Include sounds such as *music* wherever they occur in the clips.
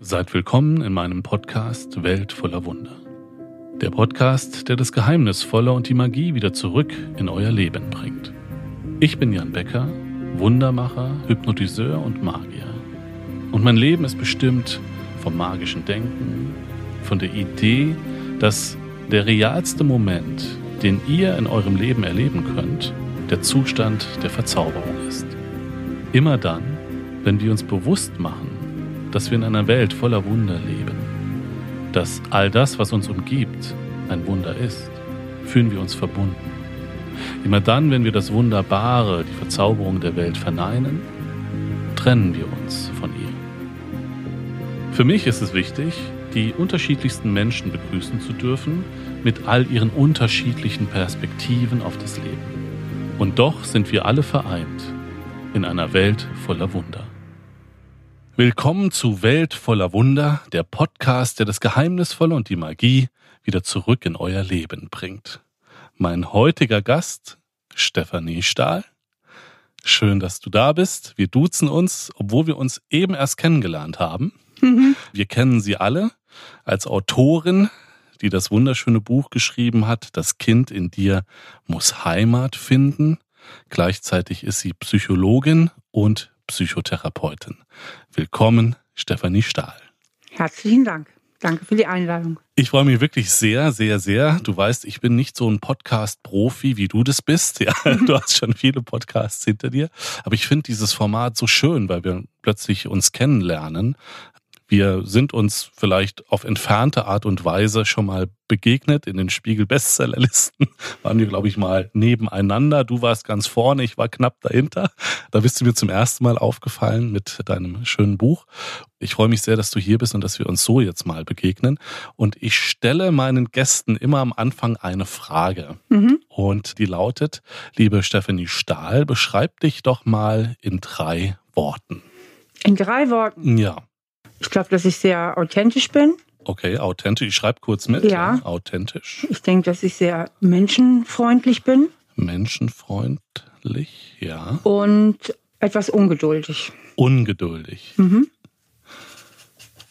Seid willkommen in meinem Podcast Welt voller Wunder. Der Podcast, der das Geheimnisvolle und die Magie wieder zurück in euer Leben bringt. Ich bin Jan Becker, Wundermacher, Hypnotiseur und Magier. Und mein Leben ist bestimmt vom magischen Denken, von der Idee, dass der realste Moment, den ihr in eurem Leben erleben könnt, der Zustand der Verzauberung ist. Immer dann, wenn wir uns bewusst machen, dass wir in einer Welt voller Wunder leben, dass all das, was uns umgibt, ein Wunder ist, fühlen wir uns verbunden. Immer dann, wenn wir das Wunderbare, die Verzauberung der Welt verneinen, trennen wir uns von ihr. Für mich ist es wichtig, die unterschiedlichsten Menschen begrüßen zu dürfen, mit all ihren unterschiedlichen Perspektiven auf das Leben. Und doch sind wir alle vereint in einer Welt voller Wunder. Willkommen zu Welt voller Wunder, der Podcast, der das Geheimnisvolle und die Magie wieder zurück in euer Leben bringt. Mein heutiger Gast, Stefanie Stahl. Schön, dass du da bist. Wir duzen uns, obwohl wir uns eben erst kennengelernt haben. Mhm. Wir kennen sie alle als Autorin, die das wunderschöne Buch geschrieben hat, Das Kind in dir muss Heimat finden. Gleichzeitig ist sie Psychologin und Psychotherapeutin. Willkommen, Stefanie Stahl. Herzlichen Dank. Danke für die Einladung. Ich freue mich wirklich sehr, sehr, sehr. Du weißt, ich bin nicht so ein Podcast-Profi, wie du das bist. Ja, *laughs* du hast schon viele Podcasts hinter dir. Aber ich finde dieses Format so schön, weil wir plötzlich uns kennenlernen. Wir sind uns vielleicht auf entfernte Art und Weise schon mal begegnet. In den Spiegel-Bestsellerlisten *laughs* waren wir, glaube ich, mal nebeneinander. Du warst ganz vorne, ich war knapp dahinter. Da bist du mir zum ersten Mal aufgefallen mit deinem schönen Buch. Ich freue mich sehr, dass du hier bist und dass wir uns so jetzt mal begegnen. Und ich stelle meinen Gästen immer am Anfang eine Frage. Mhm. Und die lautet, liebe Stephanie Stahl, beschreib dich doch mal in drei Worten. In drei Worten? Ja. Ich glaube, dass ich sehr authentisch bin. Okay, authentisch. Ich schreibe kurz mit. Ja. Authentisch. Ich denke, dass ich sehr menschenfreundlich bin. Menschenfreundlich, ja. Und etwas ungeduldig. Ungeduldig. Mhm.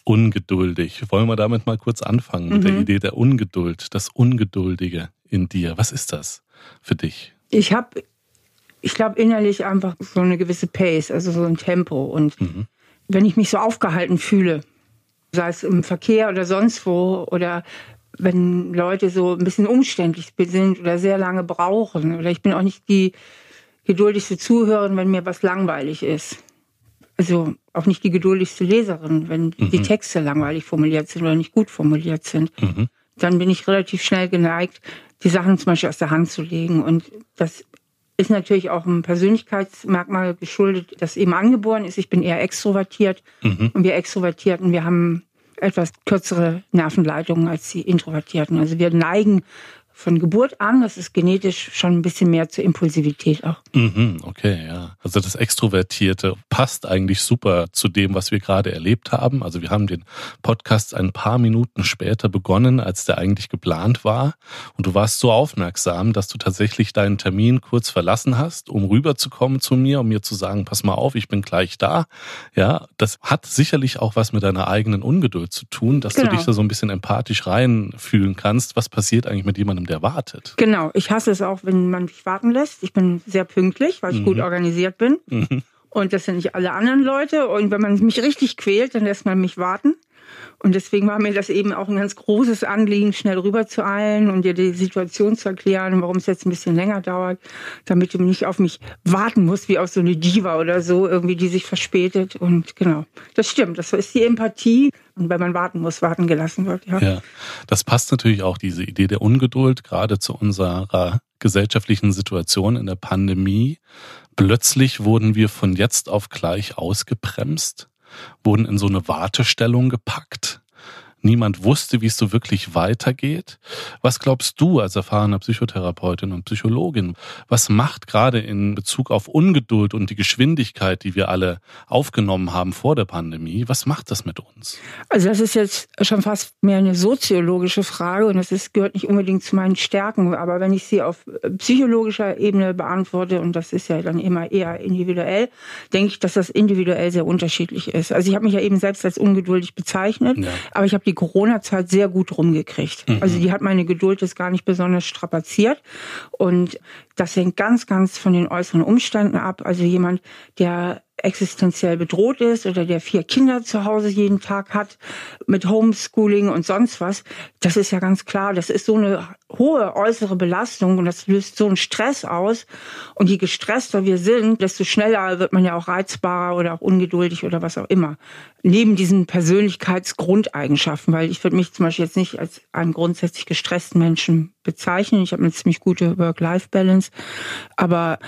Ungeduldig. Wollen wir damit mal kurz anfangen mit mhm. der Idee der Ungeduld, das Ungeduldige in dir. Was ist das für dich? Ich habe, ich glaube, innerlich einfach so eine gewisse Pace, also so ein Tempo. Und mhm wenn ich mich so aufgehalten fühle, sei es im Verkehr oder sonst wo, oder wenn Leute so ein bisschen umständlich sind oder sehr lange brauchen, oder ich bin auch nicht die geduldigste Zuhörerin, wenn mir was langweilig ist. Also auch nicht die geduldigste Leserin, wenn mhm. die Texte langweilig formuliert sind oder nicht gut formuliert sind. Mhm. Dann bin ich relativ schnell geneigt, die Sachen zum Beispiel aus der Hand zu legen. Und das ist natürlich auch ein Persönlichkeitsmerkmal geschuldet, das eben angeboren ist. Ich bin eher extrovertiert mhm. und wir Extrovertierten, wir haben etwas kürzere Nervenleitungen als die Introvertierten. Also wir neigen von Geburt an. Das ist genetisch schon ein bisschen mehr zur Impulsivität auch. Mhm, okay, ja. Also das Extrovertierte passt eigentlich super zu dem, was wir gerade erlebt haben. Also wir haben den Podcast ein paar Minuten später begonnen, als der eigentlich geplant war. Und du warst so aufmerksam, dass du tatsächlich deinen Termin kurz verlassen hast, um rüberzukommen zu mir, um mir zu sagen, pass mal auf, ich bin gleich da. Ja, das hat sicherlich auch was mit deiner eigenen Ungeduld zu tun, dass genau. du dich da so ein bisschen empathisch reinfühlen kannst. Was passiert eigentlich mit jemandem, der wartet. Genau, ich hasse es auch, wenn man mich warten lässt. Ich bin sehr pünktlich, weil ich mhm. gut organisiert bin. Mhm. Und das sind nicht alle anderen Leute. Und wenn man mich richtig quält, dann lässt man mich warten. Und deswegen war mir das eben auch ein ganz großes Anliegen, schnell rüber zu eilen und dir die Situation zu erklären, warum es jetzt ein bisschen länger dauert, damit du nicht auf mich warten musst, wie auf so eine Diva oder so, irgendwie, die sich verspätet. Und genau, das stimmt. Das ist die Empathie. Und wenn man warten muss, warten gelassen wird, ja. Ja, das passt natürlich auch, diese Idee der Ungeduld, gerade zu unserer gesellschaftlichen Situation in der Pandemie. Plötzlich wurden wir von jetzt auf gleich ausgebremst wurden in so eine Wartestellung gepackt. Niemand wusste, wie es so wirklich weitergeht. Was glaubst du als erfahrene Psychotherapeutin und Psychologin? Was macht gerade in Bezug auf Ungeduld und die Geschwindigkeit, die wir alle aufgenommen haben vor der Pandemie, was macht das mit uns? Also das ist jetzt schon fast mehr eine soziologische Frage und das ist, gehört nicht unbedingt zu meinen Stärken. Aber wenn ich sie auf psychologischer Ebene beantworte, und das ist ja dann immer eher individuell, denke ich, dass das individuell sehr unterschiedlich ist. Also ich habe mich ja eben selbst als ungeduldig bezeichnet, ja. aber ich habe die Corona-Zeit sehr gut rumgekriegt. Mhm. Also die hat meine Geduld jetzt gar nicht besonders strapaziert. Und das hängt ganz, ganz von den äußeren Umständen ab. Also jemand, der existenziell bedroht ist oder der vier Kinder zu Hause jeden Tag hat mit Homeschooling und sonst was, das ist ja ganz klar, das ist so eine hohe äußere Belastung und das löst so einen Stress aus. Und je gestresster wir sind, desto schneller wird man ja auch reizbarer oder auch ungeduldig oder was auch immer. Neben diesen Persönlichkeitsgrundeigenschaften, weil ich würde mich zum Beispiel jetzt nicht als einen grundsätzlich gestressten Menschen bezeichnen. Ich habe eine ziemlich gute Work-Life-Balance. Aber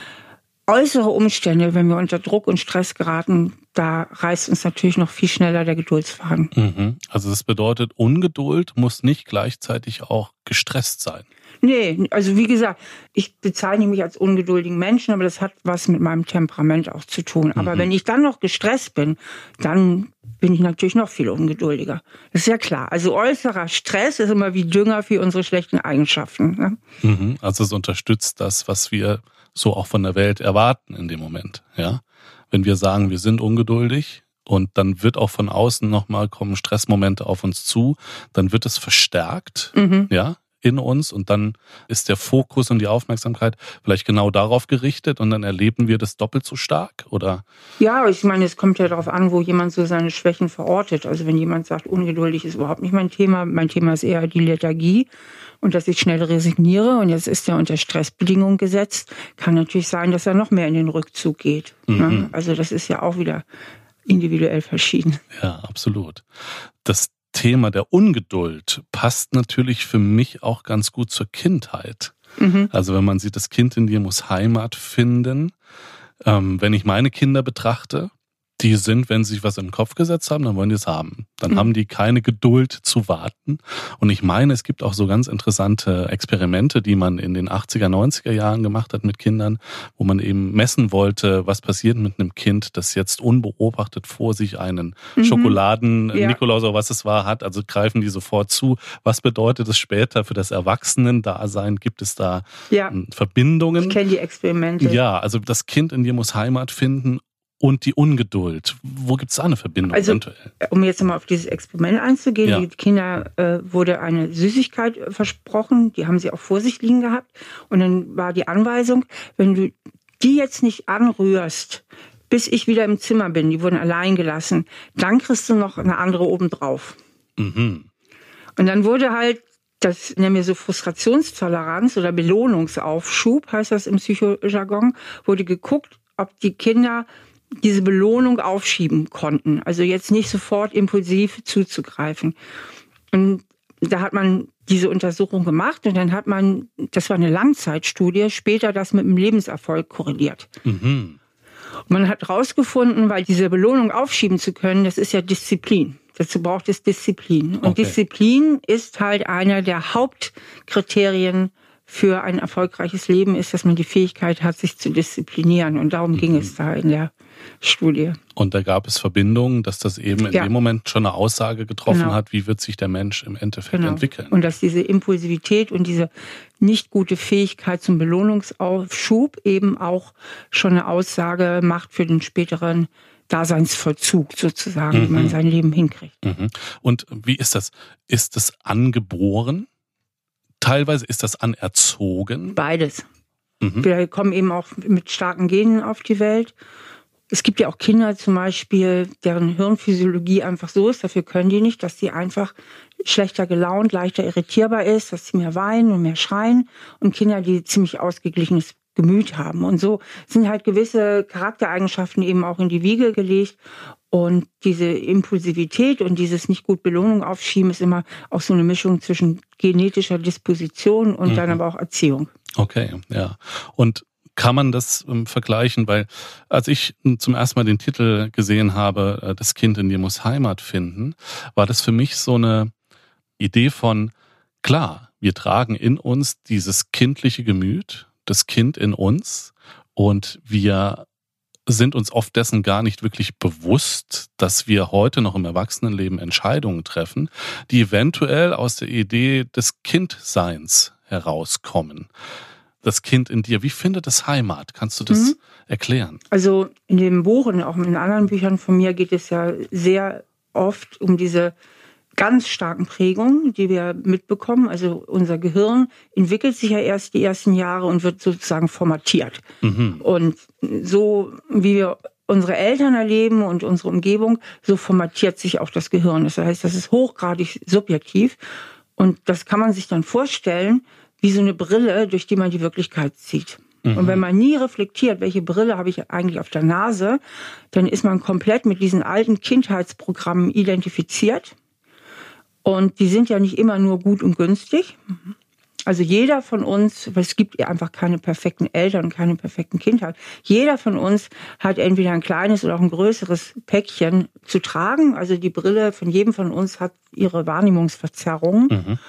äußere Umstände, wenn wir unter Druck und Stress geraten, da reißt uns natürlich noch viel schneller der Geduldsfaden. Mhm. Also das bedeutet, Ungeduld muss nicht gleichzeitig auch gestresst sein. Nee, also wie gesagt, ich bezeichne mich als ungeduldigen Menschen, aber das hat was mit meinem Temperament auch zu tun. Aber mhm. wenn ich dann noch gestresst bin, dann bin ich natürlich noch viel ungeduldiger. Das ist ja klar. Also äußerer Stress ist immer wie Dünger für unsere schlechten Eigenschaften. Ne? Mhm. Also es unterstützt das, was wir so auch von der Welt erwarten in dem Moment. Ja, wenn wir sagen, wir sind ungeduldig und dann wird auch von außen nochmal kommen Stressmomente auf uns zu, dann wird es verstärkt. Mhm. Ja, in uns und dann ist der Fokus und die Aufmerksamkeit vielleicht genau darauf gerichtet und dann erleben wir das doppelt so stark oder? Ja, ich meine, es kommt ja darauf an, wo jemand so seine Schwächen verortet. Also wenn jemand sagt, ungeduldig ist überhaupt nicht mein Thema, mein Thema ist eher die Lethargie und dass ich schnell resigniere und jetzt ist er unter Stressbedingungen gesetzt, kann natürlich sein, dass er noch mehr in den Rückzug geht. Ne? Mhm. Also das ist ja auch wieder individuell verschieden. Ja, absolut. Das Thema der Ungeduld passt natürlich für mich auch ganz gut zur Kindheit. Mhm. Also wenn man sieht, das Kind in dir muss Heimat finden. Ähm, wenn ich meine Kinder betrachte, die sind, wenn sie sich was im Kopf gesetzt haben, dann wollen die es haben. Dann mhm. haben die keine Geduld zu warten. Und ich meine, es gibt auch so ganz interessante Experimente, die man in den 80er, 90er Jahren gemacht hat mit Kindern, wo man eben messen wollte, was passiert mit einem Kind, das jetzt unbeobachtet vor sich einen mhm. Schokoladen-Nikolaus ja. oder was es war hat. Also greifen die sofort zu. Was bedeutet es später für das Erwachsenen-Dasein? Gibt es da ja. Verbindungen? Ich kenne die Experimente. Ja, also das Kind in dir muss Heimat finden und die Ungeduld. Wo gibt es da eine Verbindung also, eventuell? Um jetzt mal auf dieses Experiment einzugehen, ja. die Kinder äh, wurde eine Süßigkeit äh, versprochen, die haben sie auch vor sich liegen gehabt. Und dann war die Anweisung, wenn du die jetzt nicht anrührst, bis ich wieder im Zimmer bin, die wurden allein gelassen, dann kriegst du noch eine andere obendrauf. Mhm. Und dann wurde halt das nennen wir so Frustrationstoleranz oder Belohnungsaufschub, heißt das im Psychojargon, wurde geguckt, ob die Kinder diese Belohnung aufschieben konnten. Also jetzt nicht sofort impulsiv zuzugreifen. Und da hat man diese Untersuchung gemacht und dann hat man, das war eine Langzeitstudie, später das mit dem Lebenserfolg korreliert. Mhm. Man hat herausgefunden, weil diese Belohnung aufschieben zu können, das ist ja Disziplin. Dazu braucht es Disziplin. Und okay. Disziplin ist halt einer der Hauptkriterien für ein erfolgreiches Leben, ist, dass man die Fähigkeit hat, sich zu disziplinieren. Und darum mhm. ging es da in der Studie. Und da gab es Verbindungen, dass das eben in ja. dem Moment schon eine Aussage getroffen genau. hat, wie wird sich der Mensch im Endeffekt genau. entwickeln. Und dass diese Impulsivität und diese nicht gute Fähigkeit zum Belohnungsaufschub eben auch schon eine Aussage macht für den späteren Daseinsvollzug sozusagen, mhm. wie man mhm. sein Leben hinkriegt. Mhm. Und wie ist das? Ist es angeboren? Teilweise ist das anerzogen? Beides. Mhm. Wir kommen eben auch mit starken Genen auf die Welt. Es gibt ja auch Kinder zum Beispiel, deren Hirnphysiologie einfach so ist, dafür können die nicht, dass sie einfach schlechter gelaunt, leichter irritierbar ist, dass sie mehr weinen und mehr schreien. Und Kinder, die ziemlich ausgeglichenes Gemüt haben. Und so sind halt gewisse Charaktereigenschaften eben auch in die Wiege gelegt. Und diese Impulsivität und dieses nicht gut Belohnung aufschieben ist immer auch so eine Mischung zwischen genetischer Disposition und mhm. dann aber auch Erziehung. Okay, ja. Und kann man das ähm, vergleichen? Weil als ich zum ersten Mal den Titel gesehen habe, äh, das Kind in dir muss Heimat finden, war das für mich so eine Idee von, klar, wir tragen in uns dieses kindliche Gemüt, das Kind in uns und wir sind uns oft dessen gar nicht wirklich bewusst, dass wir heute noch im Erwachsenenleben Entscheidungen treffen, die eventuell aus der Idee des Kindseins herauskommen. Das Kind in dir, wie findet es Heimat? Kannst du das mhm. erklären? Also in dem Buch und auch in anderen Büchern von mir geht es ja sehr oft um diese ganz starken Prägungen, die wir mitbekommen. Also unser Gehirn entwickelt sich ja erst die ersten Jahre und wird sozusagen formatiert. Mhm. Und so wie wir unsere Eltern erleben und unsere Umgebung, so formatiert sich auch das Gehirn. Das heißt, das ist hochgradig subjektiv. Und das kann man sich dann vorstellen, wie so eine Brille, durch die man die Wirklichkeit sieht. Mhm. Und wenn man nie reflektiert, welche Brille habe ich eigentlich auf der Nase, dann ist man komplett mit diesen alten Kindheitsprogrammen identifiziert und die sind ja nicht immer nur gut und günstig. Also jeder von uns, weil es gibt einfach keine perfekten Eltern keine perfekten Kindheit. Jeder von uns hat entweder ein kleines oder auch ein größeres Päckchen zu tragen. Also die Brille von jedem von uns hat ihre Wahrnehmungsverzerrungen. Mhm.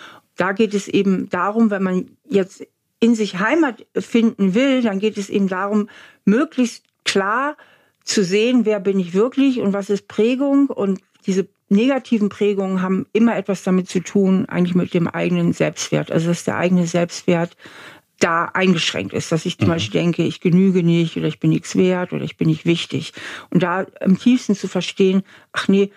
Da geht es eben darum, wenn man jetzt in sich Heimat finden will, dann geht es eben darum, möglichst klar zu sehen, wer bin ich wirklich und was ist Prägung und diese negativen Prägungen haben immer etwas damit zu tun, eigentlich mit dem eigenen Selbstwert. Also dass der eigene Selbstwert da eingeschränkt ist, dass ich zum mhm. Beispiel denke, ich genüge nicht oder ich bin nichts wert oder ich bin nicht wichtig. Und da im tiefsten zu verstehen, ach nee,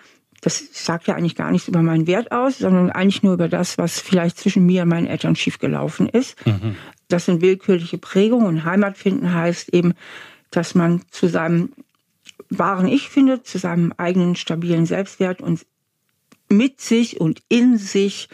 das sagt ja eigentlich gar nichts über meinen Wert aus, sondern eigentlich nur über das, was vielleicht zwischen mir und meinen Eltern schiefgelaufen ist. Mhm. Das sind willkürliche Prägungen und Heimat finden heißt eben, dass man zu seinem wahren Ich findet, zu seinem eigenen stabilen Selbstwert und mit sich und in sich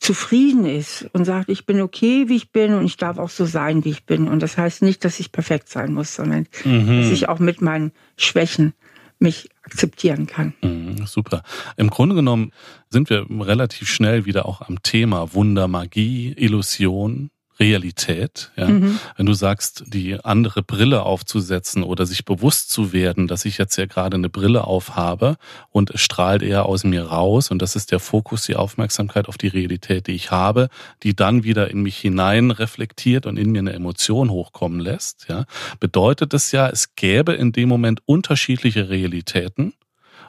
zufrieden ist und sagt, ich bin okay, wie ich bin und ich darf auch so sein, wie ich bin. Und das heißt nicht, dass ich perfekt sein muss, sondern mhm. dass ich auch mit meinen Schwächen mich akzeptieren kann. Mhm, super. Im Grunde genommen sind wir relativ schnell wieder auch am Thema Wunder, Magie, Illusion. Realität. Ja? Mhm. Wenn du sagst, die andere Brille aufzusetzen oder sich bewusst zu werden, dass ich jetzt ja gerade eine Brille aufhabe und es strahlt eher aus mir raus und das ist der Fokus, die Aufmerksamkeit auf die Realität, die ich habe, die dann wieder in mich hinein reflektiert und in mir eine Emotion hochkommen lässt, ja, bedeutet es ja, es gäbe in dem Moment unterschiedliche Realitäten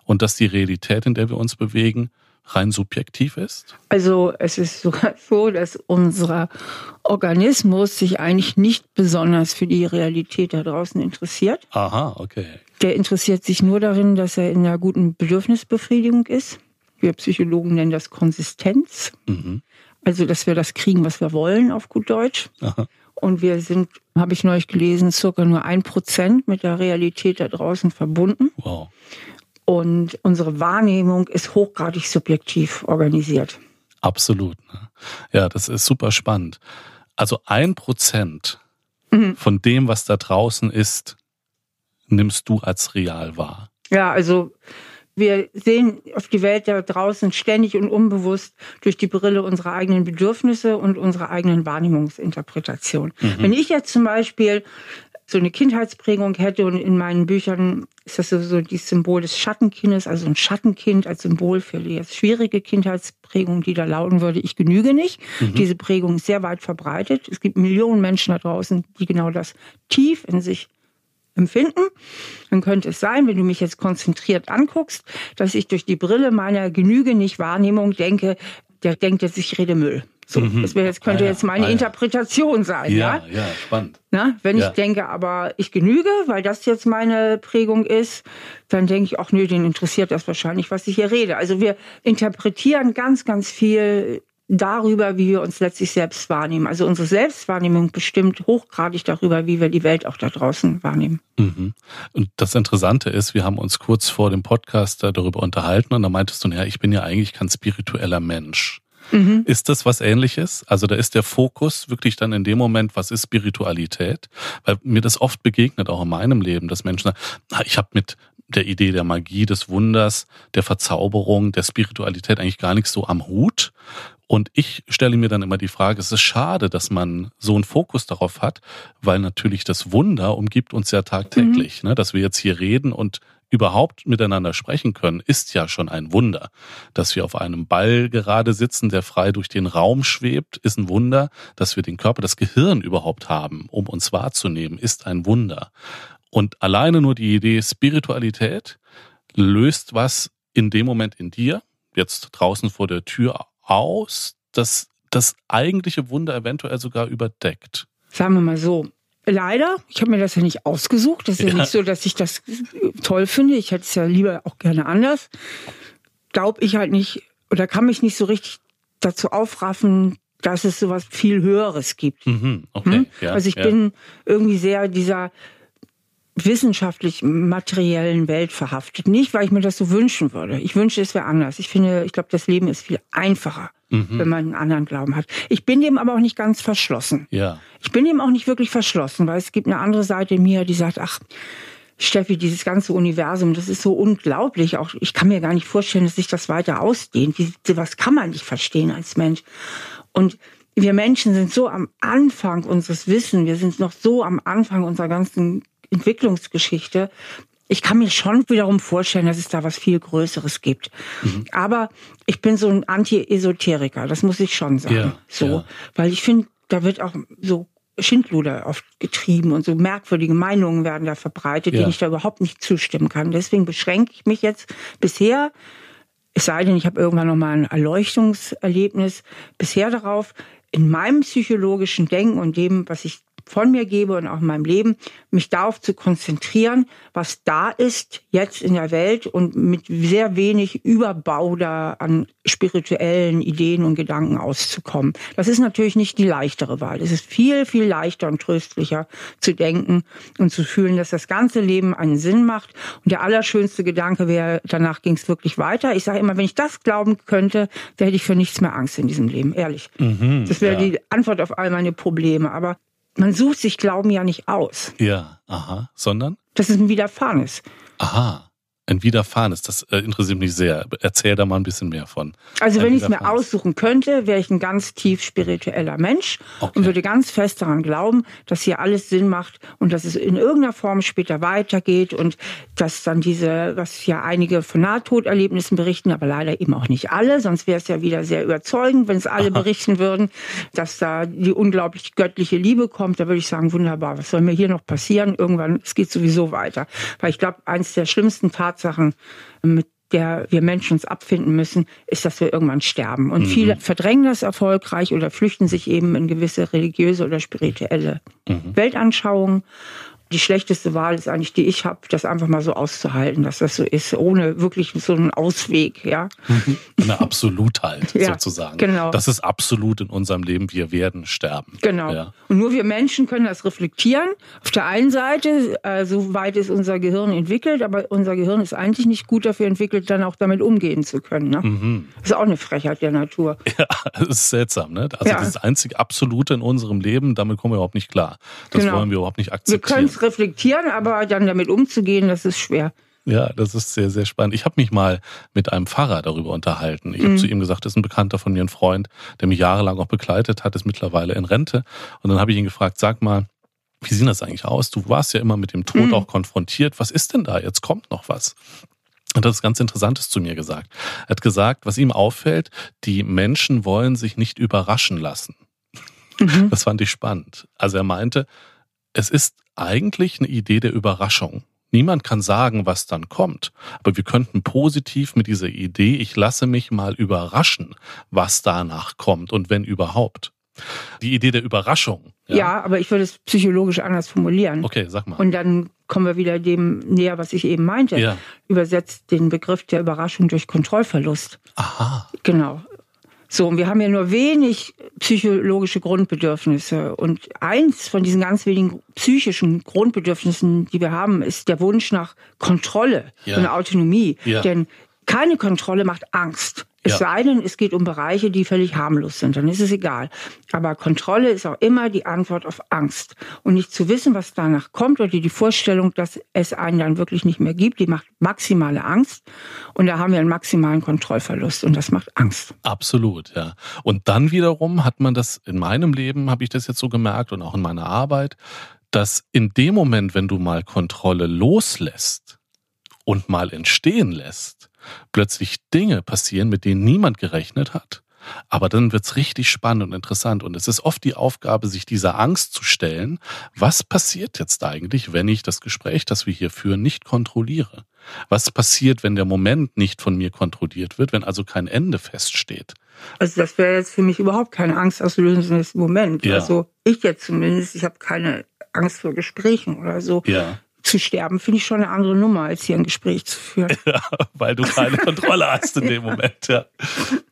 und dass die Realität, in der wir uns bewegen, rein subjektiv ist? Also es ist sogar *laughs* so, dass unser Organismus sich eigentlich nicht besonders für die Realität da draußen interessiert. Aha, okay. Der interessiert sich nur darin, dass er in einer guten Bedürfnisbefriedigung ist. Wir Psychologen nennen das Konsistenz. Mhm. Also, dass wir das kriegen, was wir wollen, auf gut Deutsch. Aha. Und wir sind, habe ich neulich gelesen, circa nur ein Prozent mit der Realität da draußen verbunden. Wow. Und unsere Wahrnehmung ist hochgradig subjektiv organisiert. Absolut. Ne? Ja, das ist super spannend. Also ein Prozent mhm. von dem, was da draußen ist, nimmst du als real wahr. Ja, also wir sehen auf die Welt da draußen ständig und unbewusst durch die Brille unserer eigenen Bedürfnisse und unserer eigenen Wahrnehmungsinterpretation. Mhm. Wenn ich jetzt zum Beispiel so eine Kindheitsprägung hätte und in meinen Büchern ist das so, so dieses Symbol des Schattenkindes, also ein Schattenkind als Symbol für die jetzt schwierige Kindheitsprägung, die da lauten würde, ich genüge nicht. Mhm. Diese Prägung ist sehr weit verbreitet. Es gibt Millionen Menschen da draußen, die genau das tief in sich empfinden. Dann könnte es sein, wenn du mich jetzt konzentriert anguckst, dass ich durch die Brille meiner Genüge nicht Wahrnehmung denke, der denkt jetzt, ich rede Müll. So, mhm. das wäre jetzt, könnte ah, ja. jetzt meine ah, Interpretation sein. Ja, ja, ja spannend. Na, wenn ja. ich denke, aber ich genüge, weil das jetzt meine Prägung ist, dann denke ich, ach nö, den interessiert das wahrscheinlich, was ich hier rede. Also wir interpretieren ganz, ganz viel darüber, wie wir uns letztlich selbst wahrnehmen. Also unsere Selbstwahrnehmung bestimmt hochgradig darüber, wie wir die Welt auch da draußen wahrnehmen. Mhm. Und das Interessante ist, wir haben uns kurz vor dem Podcast darüber unterhalten und da meintest du, ja, ich bin ja eigentlich kein spiritueller Mensch. Mhm. Ist das was ähnliches? Also da ist der Fokus wirklich dann in dem Moment, was ist Spiritualität? Weil mir das oft begegnet, auch in meinem Leben, dass Menschen sagen, ich habe mit der Idee der Magie, des Wunders, der Verzauberung, der Spiritualität eigentlich gar nichts so am Hut. Und ich stelle mir dann immer die Frage, es ist schade, dass man so einen Fokus darauf hat, weil natürlich das Wunder umgibt uns ja tagtäglich, mhm. ne? dass wir jetzt hier reden und überhaupt miteinander sprechen können, ist ja schon ein Wunder. Dass wir auf einem Ball gerade sitzen, der frei durch den Raum schwebt, ist ein Wunder. Dass wir den Körper, das Gehirn überhaupt haben, um uns wahrzunehmen, ist ein Wunder. Und alleine nur die Idee Spiritualität löst was in dem Moment in dir, jetzt draußen vor der Tür aus, das das eigentliche Wunder eventuell sogar überdeckt. Sagen wir mal so, Leider, ich habe mir das ja nicht ausgesucht. Das ist ja, ja nicht so, dass ich das toll finde. Ich hätte es ja lieber auch gerne anders. Glaube ich halt nicht oder kann mich nicht so richtig dazu aufraffen, dass es sowas viel Höheres gibt. Mhm, okay, hm? ja, also ich ja. bin irgendwie sehr dieser wissenschaftlich materiellen Welt verhaftet. Nicht, weil ich mir das so wünschen würde. Ich wünsche, es wäre anders. Ich finde, ich glaube, das Leben ist viel einfacher, mhm. wenn man einen anderen Glauben hat. Ich bin dem aber auch nicht ganz verschlossen. Ja. Ich bin dem auch nicht wirklich verschlossen, weil es gibt eine andere Seite in mir, die sagt, ach, Steffi, dieses ganze Universum, das ist so unglaublich. Auch ich kann mir gar nicht vorstellen, dass sich das weiter ausdehnt. Wie, was kann man nicht verstehen als Mensch? Und wir Menschen sind so am Anfang unseres Wissens, wir sind noch so am Anfang unserer ganzen Entwicklungsgeschichte. Ich kann mir schon wiederum vorstellen, dass es da was viel Größeres gibt. Mhm. Aber ich bin so ein Anti-Esoteriker, das muss ich schon sagen. Ja, so, ja. weil ich finde, da wird auch so Schindluder oft getrieben und so merkwürdige Meinungen werden da verbreitet, ja. denen ich da überhaupt nicht zustimmen kann. Deswegen beschränke ich mich jetzt bisher, es sei denn, ich habe irgendwann noch mal ein Erleuchtungserlebnis, bisher darauf, in meinem psychologischen Denken und dem, was ich von mir gebe und auch in meinem Leben, mich darauf zu konzentrieren, was da ist jetzt in der Welt und mit sehr wenig Überbau da an spirituellen Ideen und Gedanken auszukommen. Das ist natürlich nicht die leichtere Wahl. Es ist viel, viel leichter und tröstlicher zu denken und zu fühlen, dass das ganze Leben einen Sinn macht. Und der allerschönste Gedanke wäre, danach ging es wirklich weiter. Ich sage immer, wenn ich das glauben könnte, dann hätte ich für nichts mehr Angst in diesem Leben, ehrlich. Mhm, das wäre ja. die Antwort auf all meine Probleme. Aber man sucht sich Glauben ja nicht aus. Ja, aha, sondern? Das ist ein Widerfahrenes. Aha. Ein Widerfahrenes, das äh, interessiert mich sehr. Erzähl da mal ein bisschen mehr von. Also wenn ich es mir aussuchen könnte, wäre ich ein ganz tief spiritueller Mensch okay. und würde ganz fest daran glauben, dass hier alles Sinn macht und dass es in irgendeiner Form später weitergeht und dass dann diese, was ja einige von Nahtoderlebnissen berichten, aber leider eben auch nicht alle, sonst wäre es ja wieder sehr überzeugend, wenn es alle Aha. *laughs* berichten würden, dass da die unglaublich göttliche Liebe kommt. Da würde ich sagen, wunderbar, was soll mir hier noch passieren? Irgendwann, es geht sowieso weiter. Weil ich glaube, eins der schlimmsten Taten Tatsachen, mit der wir Menschen uns abfinden müssen, ist, dass wir irgendwann sterben. Und mhm. viele verdrängen das erfolgreich oder flüchten sich eben in gewisse religiöse oder spirituelle mhm. Weltanschauungen die schlechteste Wahl ist eigentlich, die ich habe, das einfach mal so auszuhalten, dass das so ist, ohne wirklich so einen Ausweg, ja. *laughs* Eine Absolutheit ja, sozusagen. Genau. Das ist absolut in unserem Leben. Wir werden sterben. Genau. Ja. Und nur wir Menschen können das reflektieren. Auf der einen Seite, äh, so weit ist unser Gehirn entwickelt, aber unser Gehirn ist eigentlich nicht gut dafür entwickelt, dann auch damit umgehen zu können. Ne? Mhm. Das ist auch eine Frechheit der Natur. *laughs* Ja, das ist seltsam, ne? Also ja. das einzig Absolute in unserem Leben, damit kommen wir überhaupt nicht klar. Das genau. wollen wir überhaupt nicht akzeptieren reflektieren, aber dann damit umzugehen, das ist schwer. Ja, das ist sehr, sehr spannend. Ich habe mich mal mit einem Pfarrer darüber unterhalten. Ich mhm. habe zu ihm gesagt, das ist ein Bekannter von mir, ein Freund, der mich jahrelang auch begleitet hat, ist mittlerweile in Rente. Und dann habe ich ihn gefragt, sag mal, wie sieht das eigentlich aus? Du warst ja immer mit dem Tod mhm. auch konfrontiert. Was ist denn da? Jetzt kommt noch was. Und das ist ganz Interessantes zu mir gesagt. Er hat gesagt, was ihm auffällt, die Menschen wollen sich nicht überraschen lassen. Mhm. Das fand ich spannend. Also er meinte, es ist eigentlich eine Idee der Überraschung. Niemand kann sagen, was dann kommt. Aber wir könnten positiv mit dieser Idee, ich lasse mich mal überraschen, was danach kommt und wenn überhaupt. Die Idee der Überraschung. Ja, ja aber ich würde es psychologisch anders formulieren. Okay, sag mal. Und dann kommen wir wieder dem näher, was ich eben meinte. Ja. Übersetzt den Begriff der Überraschung durch Kontrollverlust. Aha. Genau. So, und wir haben ja nur wenig psychologische Grundbedürfnisse. Und eins von diesen ganz wenigen psychischen Grundbedürfnissen, die wir haben, ist der Wunsch nach Kontrolle ja. und Autonomie. Ja. Denn keine Kontrolle macht Angst. Es ja. sei denn, es geht um Bereiche, die völlig harmlos sind, dann ist es egal. Aber Kontrolle ist auch immer die Antwort auf Angst. Und nicht zu wissen, was danach kommt oder die Vorstellung, dass es einen dann wirklich nicht mehr gibt, die macht maximale Angst. Und da haben wir einen maximalen Kontrollverlust und das macht Angst. Absolut, ja. Und dann wiederum hat man das in meinem Leben, habe ich das jetzt so gemerkt und auch in meiner Arbeit, dass in dem Moment, wenn du mal Kontrolle loslässt, und mal entstehen lässt, plötzlich Dinge passieren, mit denen niemand gerechnet hat. Aber dann wird's richtig spannend und interessant. Und es ist oft die Aufgabe, sich dieser Angst zu stellen, was passiert jetzt eigentlich, wenn ich das Gespräch, das wir hier führen, nicht kontrolliere? Was passiert, wenn der Moment nicht von mir kontrolliert wird, wenn also kein Ende feststeht? Also das wäre jetzt für mich überhaupt kein angstauslösendes Moment. Ja. Also ich jetzt zumindest, ich habe keine Angst vor Gesprächen oder so. Ja. Zu sterben finde ich schon eine andere Nummer, als hier ein Gespräch zu führen. *laughs* Ja, weil du keine *laughs* Kontrolle hast in dem Moment, ja.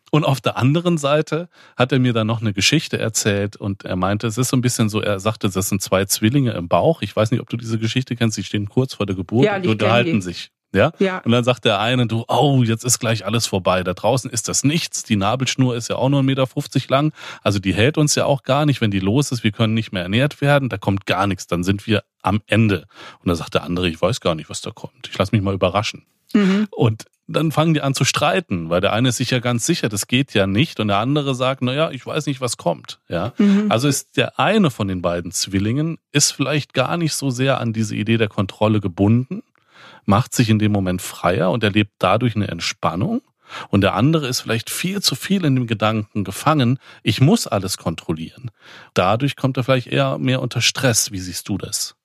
Und auf der anderen Seite hat er mir dann noch eine Geschichte erzählt und er meinte, es ist so ein bisschen so, er sagte, das sind zwei Zwillinge im Bauch. Ich weiß nicht, ob du diese Geschichte kennst, die stehen kurz vor der Geburt ja, und unterhalten sich. Ja? ja. Und dann sagt der eine, du, oh, jetzt ist gleich alles vorbei. Da draußen ist das nichts. Die Nabelschnur ist ja auch nur 1,50 Meter lang. Also die hält uns ja auch gar nicht, wenn die los ist. Wir können nicht mehr ernährt werden. Da kommt gar nichts. Dann sind wir am Ende. Und dann sagt der andere, ich weiß gar nicht, was da kommt. Ich lasse mich mal überraschen. Mhm. Und dann fangen die an zu streiten, weil der eine ist sich ja ganz sicher, das geht ja nicht, und der andere sagt, na ja, ich weiß nicht, was kommt. Ja, mhm. also ist der eine von den beiden Zwillingen ist vielleicht gar nicht so sehr an diese Idee der Kontrolle gebunden, macht sich in dem Moment freier und erlebt dadurch eine Entspannung. Und der andere ist vielleicht viel zu viel in dem Gedanken gefangen, ich muss alles kontrollieren. Dadurch kommt er vielleicht eher mehr unter Stress. Wie siehst du das?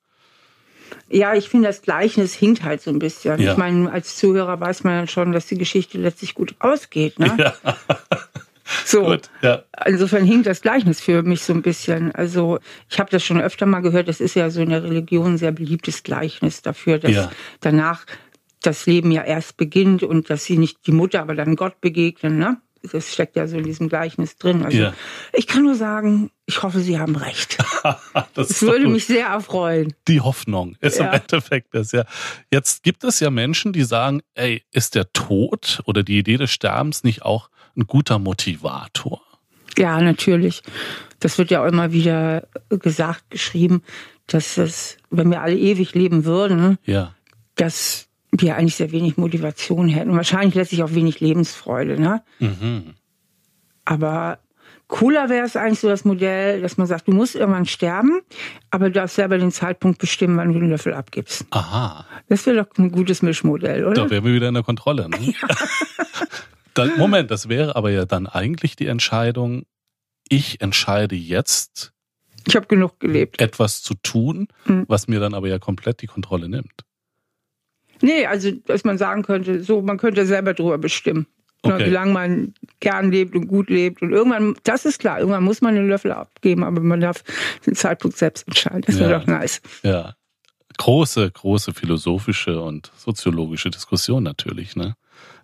Ja, ich finde, das Gleichnis hinkt halt so ein bisschen. Ja. Ich meine, als Zuhörer weiß man dann schon, dass die Geschichte letztlich gut ausgeht. Ne? Ja. *laughs* So, Gut, ja. insofern hinkt das Gleichnis für mich so ein bisschen. Also ich habe das schon öfter mal gehört. Das ist ja so in der Religion ein sehr beliebtes Gleichnis dafür, dass ja. danach das Leben ja erst beginnt und dass sie nicht die Mutter, aber dann Gott begegnen. Ne? Das steckt ja so in diesem Gleichnis drin. Also ja. ich kann nur sagen, ich hoffe, Sie haben recht. *laughs* das, das würde mich sehr erfreuen. Die Hoffnung ist ja. im Endeffekt das, ja. Jetzt gibt es ja Menschen, die sagen, ey, ist der Tod oder die Idee des Sterbens nicht auch ein guter Motivator? Ja, natürlich. Das wird ja auch immer wieder gesagt, geschrieben, dass es, wenn wir alle ewig leben würden, ja. dass wir eigentlich sehr wenig Motivation hätten. Und wahrscheinlich letztlich auch wenig Lebensfreude. Ne? Mhm. Aber cooler wäre es eigentlich so das Modell, dass man sagt, du musst irgendwann sterben, aber du darfst selber den Zeitpunkt bestimmen, wann du den Löffel abgibst. Aha. Das wäre doch ein gutes Mischmodell, oder? Da wären wir wieder in der Kontrolle. Ne? *laughs* Ja. *laughs* dann, Moment, das wäre aber ja dann eigentlich die Entscheidung, ich entscheide jetzt. Ich habe genug gelebt. Etwas zu tun, mhm. was mir dann aber ja komplett die Kontrolle nimmt. Nee, also dass man sagen könnte, so man könnte selber drüber bestimmen. Ne, okay. Wie lange man gern lebt und gut lebt. Und irgendwann, das ist klar, irgendwann muss man den Löffel abgeben, aber man darf den Zeitpunkt selbst entscheiden. Das wäre ja. doch nice. Ja. Große, große philosophische und soziologische Diskussion natürlich, ne?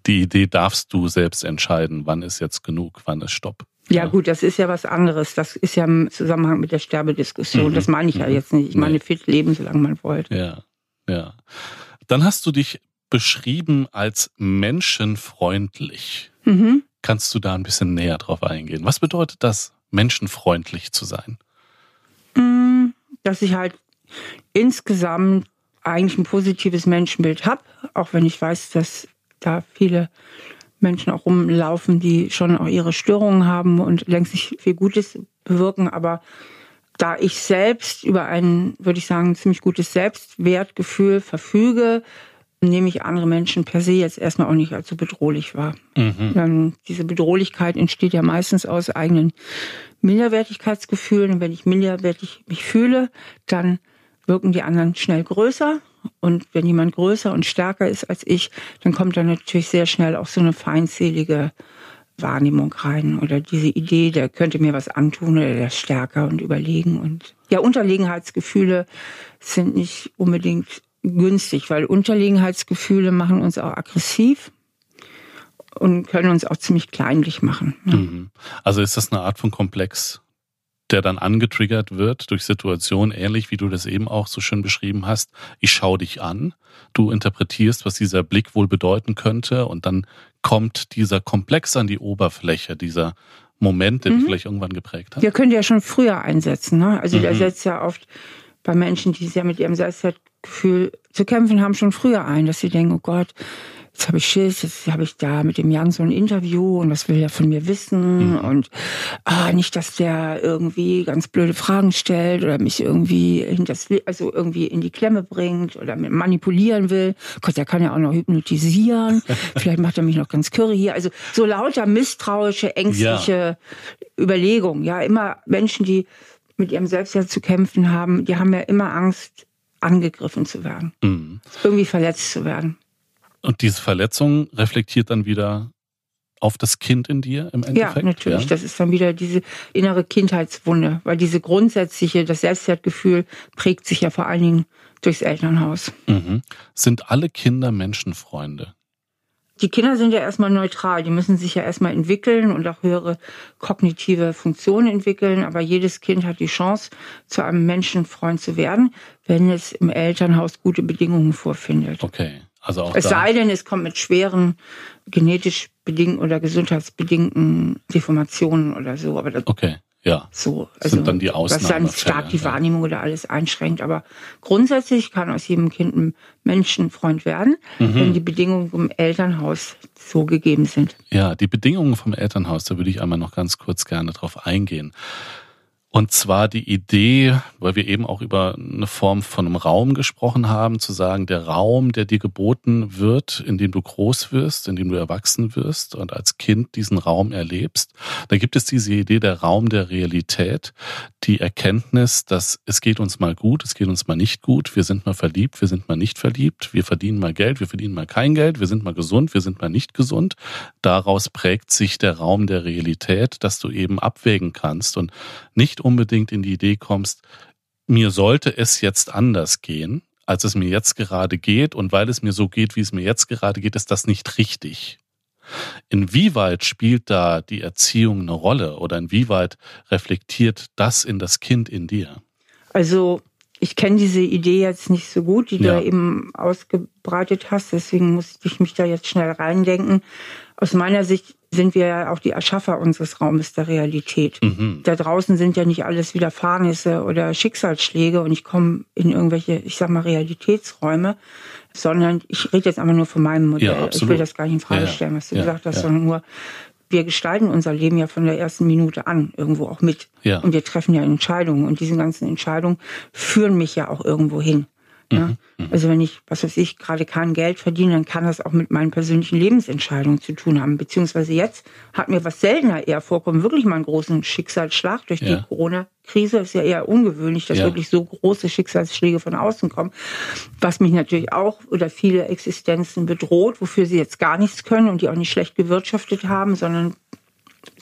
Die Idee darfst du selbst entscheiden, wann ist jetzt genug, wann ist Stopp. Ja, ja, gut, das ist ja was anderes. Das ist ja im Zusammenhang mit der Sterbediskussion. Mhm. Das meine ich ja mhm. jetzt nicht. Ich meine, fit leben, solange man wollt. Ja, ja. Dann hast du dich beschrieben als menschenfreundlich. Mhm. Kannst du da ein bisschen näher drauf eingehen? Was bedeutet das, menschenfreundlich zu sein? Mm, dass ich halt insgesamt eigentlich ein positives Menschenbild habe, auch wenn ich weiß, dass da viele Menschen auch rumlaufen, die schon auch ihre Störungen haben und längst nicht viel Gutes bewirken, aber da ich selbst über ein, würde ich sagen, ziemlich gutes Selbstwertgefühl verfüge, nehme ich andere Menschen per se jetzt erstmal auch nicht als so bedrohlich wahr. Mhm. diese Bedrohlichkeit entsteht ja meistens aus eigenen Minderwertigkeitsgefühlen. Und wenn ich minderwertig mich fühle, dann wirken die anderen schnell größer. Und wenn jemand größer und stärker ist als ich, dann kommt da natürlich sehr schnell auch so eine feindselige Wahrnehmung rein oder diese Idee, der könnte mir was antun oder der ist stärker und überlegen. Und ja, Unterlegenheitsgefühle sind nicht unbedingt günstig, weil Unterlegenheitsgefühle machen uns auch aggressiv und können uns auch ziemlich kleinlich machen. Ne? Mhm. Also ist das eine Art von Komplex, der dann angetriggert wird durch Situationen, ähnlich wie du das eben auch so schön beschrieben hast. Ich schaue dich an, du interpretierst, was dieser Blick wohl bedeuten könnte und dann kommt dieser Komplex an die Oberfläche, dieser Moment, der mhm. dich vielleicht irgendwann geprägt hat. Der könnte ja schon früher einsetzen. Ne? Also mhm. der setzt ja oft bei Menschen, die sehr mit ihrem Selbstwertgefühl zu kämpfen haben, schon früher ein, dass sie denken, oh Gott, jetzt habe ich Schiss, jetzt habe ich da mit dem Jan so ein Interview und was will er von mir wissen mhm. und ah, nicht, dass der irgendwie ganz blöde Fragen stellt oder mich irgendwie in das, also irgendwie in die Klemme bringt oder manipulieren will. Gott, der kann ja auch noch hypnotisieren. *laughs* Vielleicht macht er mich noch ganz curry hier. Also so lauter misstrauische, ängstliche ja. Überlegungen. Ja, immer Menschen, die mit ihrem Selbstwert zu kämpfen haben, die haben ja immer Angst, angegriffen zu werden. Mhm. Irgendwie verletzt zu werden. Und diese Verletzung reflektiert dann wieder auf das Kind in dir im Endeffekt? Ja, natürlich. Ja? Das ist dann wieder diese innere Kindheitswunde, weil diese grundsätzliche, das Selbstwertgefühl prägt sich ja vor allen Dingen durchs Elternhaus. Mhm. Sind alle Kinder Menschenfreunde? Die Kinder sind ja erstmal neutral, die müssen sich ja erstmal entwickeln und auch höhere kognitive Funktionen entwickeln, aber jedes Kind hat die Chance, zu einem Menschenfreund zu werden, wenn es im Elternhaus gute Bedingungen vorfindet. Okay. Also auch es sei denn, es kommt mit schweren genetisch bedingten oder gesundheitsbedingten Deformationen oder so. Aber das, okay, ja. So, also sind dann die Ausnahmen. Was dann stark die Wahrnehmung oder alles einschränkt. Aber grundsätzlich kann aus jedem Kind ein Menschenfreund werden, mhm. wenn die Bedingungen im Elternhaus so gegeben sind. Ja, die Bedingungen vom Elternhaus, da würde ich einmal noch ganz kurz gerne drauf eingehen. Und zwar die Idee, weil wir eben auch über eine Form von einem Raum gesprochen haben, zu sagen, der Raum, der dir geboten wird, in dem du groß wirst, in dem du erwachsen wirst und als Kind diesen Raum erlebst. Da gibt es diese Idee der Raum der Realität, die Erkenntnis, dass es geht uns mal gut, es geht uns mal nicht gut, wir sind mal verliebt, wir sind mal nicht verliebt, wir verdienen mal Geld, wir verdienen mal kein Geld, wir sind mal gesund, wir sind mal nicht gesund. Daraus prägt sich der Raum der Realität, dass du eben abwägen kannst und nicht unbedingt in die Idee kommst, mir sollte es jetzt anders gehen, als es mir jetzt gerade geht. Und weil es mir so geht, wie es mir jetzt gerade geht, ist das nicht richtig. Inwieweit spielt da die Erziehung eine Rolle oder inwieweit reflektiert das in das Kind in dir? Also ich kenne diese Idee jetzt nicht so gut, die ja. du eben ausgebreitet hast, deswegen musste ich mich da jetzt schnell reindenken. Aus meiner Sicht sind wir ja auch die Erschaffer unseres Raumes der Realität. Mhm. Da draußen sind ja nicht alles Widerfahrnisse oder Schicksalsschläge und ich komme in irgendwelche, ich sag mal, Realitätsräume, sondern ich rede jetzt einfach nur von meinem Modell. Ja, ich will das gar nicht in Frage stellen, was du ja, gesagt hast, sondern nur, wir gestalten unser Leben ja von der ersten Minute an irgendwo auch mit. Ja. Und wir treffen ja Entscheidungen und diese ganzen Entscheidungen führen mich ja auch irgendwo hin. Ne? Mhm. Also wenn ich, was weiß ich, gerade kein Geld verdiene, dann kann das auch mit meinen persönlichen Lebensentscheidungen zu tun haben. Beziehungsweise jetzt hat mir was seltener eher vorkommen, wirklich mal einen großen Schicksalsschlag durch ja. die Corona-Krise. Ist ja eher ungewöhnlich, dass ja. wirklich so große Schicksalsschläge von außen kommen. Was mich natürlich auch oder viele Existenzen bedroht, wofür sie jetzt gar nichts können und die auch nicht schlecht gewirtschaftet haben, sondern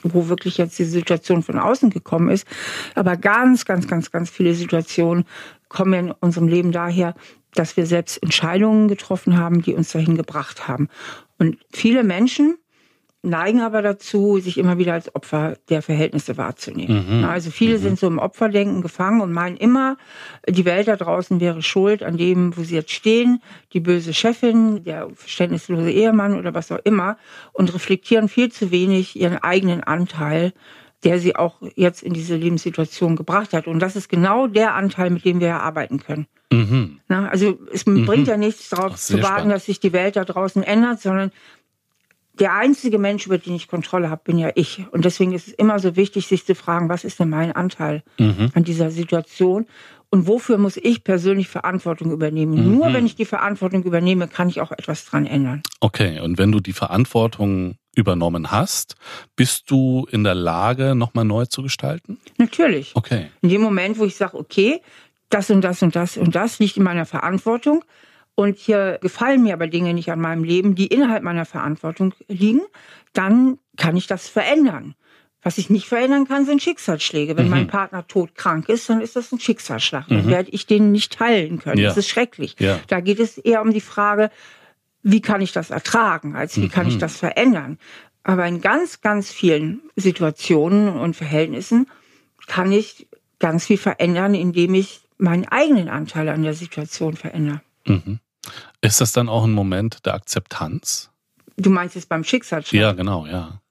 wo wirklich jetzt die Situation von außen gekommen ist. Aber ganz, ganz, ganz, ganz viele Situationen kommen in unserem Leben daher, dass wir selbst Entscheidungen getroffen haben, die uns dahin gebracht haben. Und viele Menschen neigen aber dazu, sich immer wieder als Opfer der Verhältnisse wahrzunehmen. Mhm. Also viele mhm. sind so im Opferdenken gefangen und meinen immer, die Welt da draußen wäre schuld an dem, wo sie jetzt stehen, die böse Chefin, der verständnislose Ehemann oder was auch immer und reflektieren viel zu wenig ihren eigenen Anteil der sie auch jetzt in diese Lebenssituation gebracht hat. Und das ist genau der Anteil, mit dem wir ja arbeiten können. Mhm. Na, also es mhm. bringt ja nichts darauf zu warten, spannend. dass sich die Welt da draußen ändert, sondern der einzige Mensch, über den ich Kontrolle habe, bin ja ich. Und deswegen ist es immer so wichtig, sich zu fragen, was ist denn mein Anteil mhm. an dieser Situation? Und wofür muss ich persönlich Verantwortung übernehmen? Mhm. Nur wenn ich die Verantwortung übernehme, kann ich auch etwas dran ändern. Okay, und wenn du die Verantwortung übernommen hast, bist du in der Lage, nochmal neu zu gestalten? Natürlich. Okay. In dem Moment, wo ich sage, okay, das und das und das und das liegt in meiner Verantwortung, und hier gefallen mir aber Dinge nicht an meinem Leben, die innerhalb meiner Verantwortung liegen, dann kann ich das verändern. Was ich nicht verändern kann, sind Schicksalsschläge. Wenn mhm. mein Partner todkrank ist, dann ist das ein Schicksalsschlag. Dann mhm. werde ich den nicht heilen können. Ja. Das ist schrecklich. Ja. Da geht es eher um die Frage, wie kann ich das ertragen, als wie kann ich mhm. das verändern. Aber in ganz, ganz vielen Situationen und Verhältnissen kann ich ganz viel verändern, indem ich meinen eigenen Anteil an der Situation verändere. Mhm. Ist das dann auch ein Moment der Akzeptanz? Du meinst es beim Schicksalsschlag? Ja, genau, ja.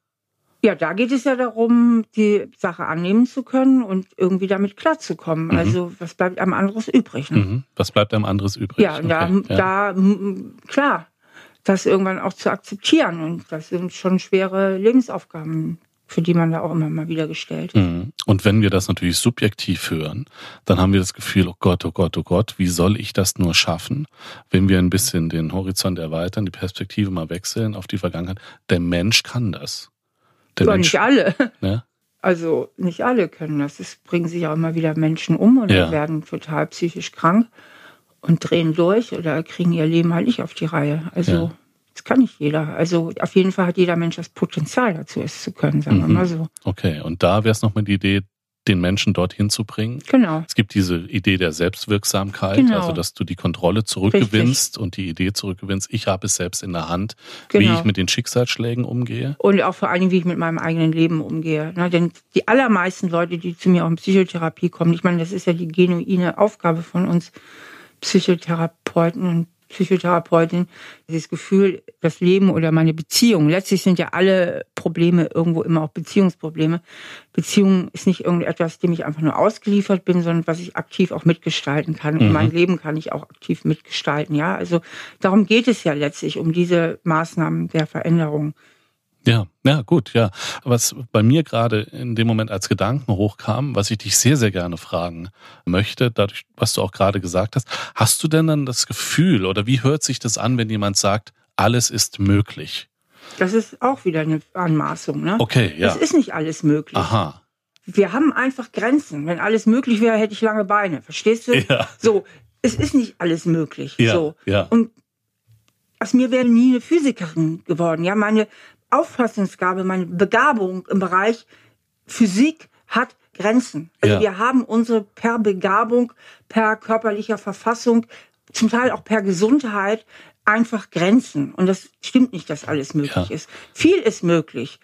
Ja, da geht es ja darum, die Sache annehmen zu können und irgendwie damit klarzukommen. Mhm. Also was bleibt einem anderes übrig? Ne? Mhm. Was bleibt einem anderes übrig? Ja, okay. da, ja. da, klar, das irgendwann auch zu akzeptieren. Und das sind schon schwere Lebensaufgaben, für die man da auch immer mal wieder gestellt ist. Mhm. Und wenn wir das natürlich subjektiv hören, dann haben wir das Gefühl, oh Gott, oh Gott, oh Gott, wie soll ich das nur schaffen? Wenn wir ein bisschen den Horizont erweitern, die Perspektive mal wechseln auf die Vergangenheit, der Mensch kann das. Der ja, Mensch, nicht alle. *laughs* Ne? Also nicht alle können das. Es bringen sich auch immer wieder Menschen um und ja. werden total psychisch krank und drehen durch oder kriegen ihr Leben halt nicht auf die Reihe. Also ja. das kann nicht jeder. Also auf jeden Fall hat jeder Mensch das Potenzial dazu, es zu können, sagen mhm. wir mal so. Okay, und da wäre es nochmal die Idee, den Menschen dorthin zu bringen. Genau. Es gibt diese Idee der Selbstwirksamkeit, genau. also dass du die Kontrolle zurückgewinnst Richtig. und die Idee zurückgewinnst, ich habe es selbst in der Hand, genau. wie ich mit den Schicksalsschlägen umgehe. Und auch vor allen Dingen, wie ich mit meinem eigenen Leben umgehe. Na, denn die allermeisten Leute, die zu mir auch in Psychotherapie kommen, ich meine, das ist ja die genuine Aufgabe von uns, Psychotherapeuten und Psychotherapeutin, dieses Gefühl, das Leben oder meine Beziehung. Letztlich sind ja alle Probleme irgendwo immer auch Beziehungsprobleme. Beziehung ist nicht irgendetwas, dem ich einfach nur ausgeliefert bin, sondern was ich aktiv auch mitgestalten kann. Mhm. Und mein Leben kann ich auch aktiv mitgestalten. Ja, also darum geht es ja letztlich um diese Maßnahmen der Veränderung. Ja, ja, gut, ja. Was bei mir gerade in dem Moment als Gedanken hochkam, was ich dich sehr, sehr gerne fragen möchte, dadurch, was du auch gerade gesagt hast, hast du denn dann das Gefühl oder wie hört sich das an, wenn jemand sagt, alles ist möglich? Das ist auch wieder eine Anmaßung, ne? Okay, ja. Es ist nicht alles möglich. Aha. Wir haben einfach Grenzen. Wenn alles möglich wäre, hätte ich lange Beine. Verstehst du? Ja. So, es ist nicht alles möglich. Ja, so. ja. Und aus mir wäre nie eine Physikerin geworden. Ja, meine Auffassungsgabe, meine Begabung im Bereich Physik hat Grenzen. Also ja. wir haben unsere per Begabung, per körperlicher Verfassung, zum Teil auch per Gesundheit einfach Grenzen. Und das stimmt nicht, dass alles möglich ja. ist. Viel ist möglich,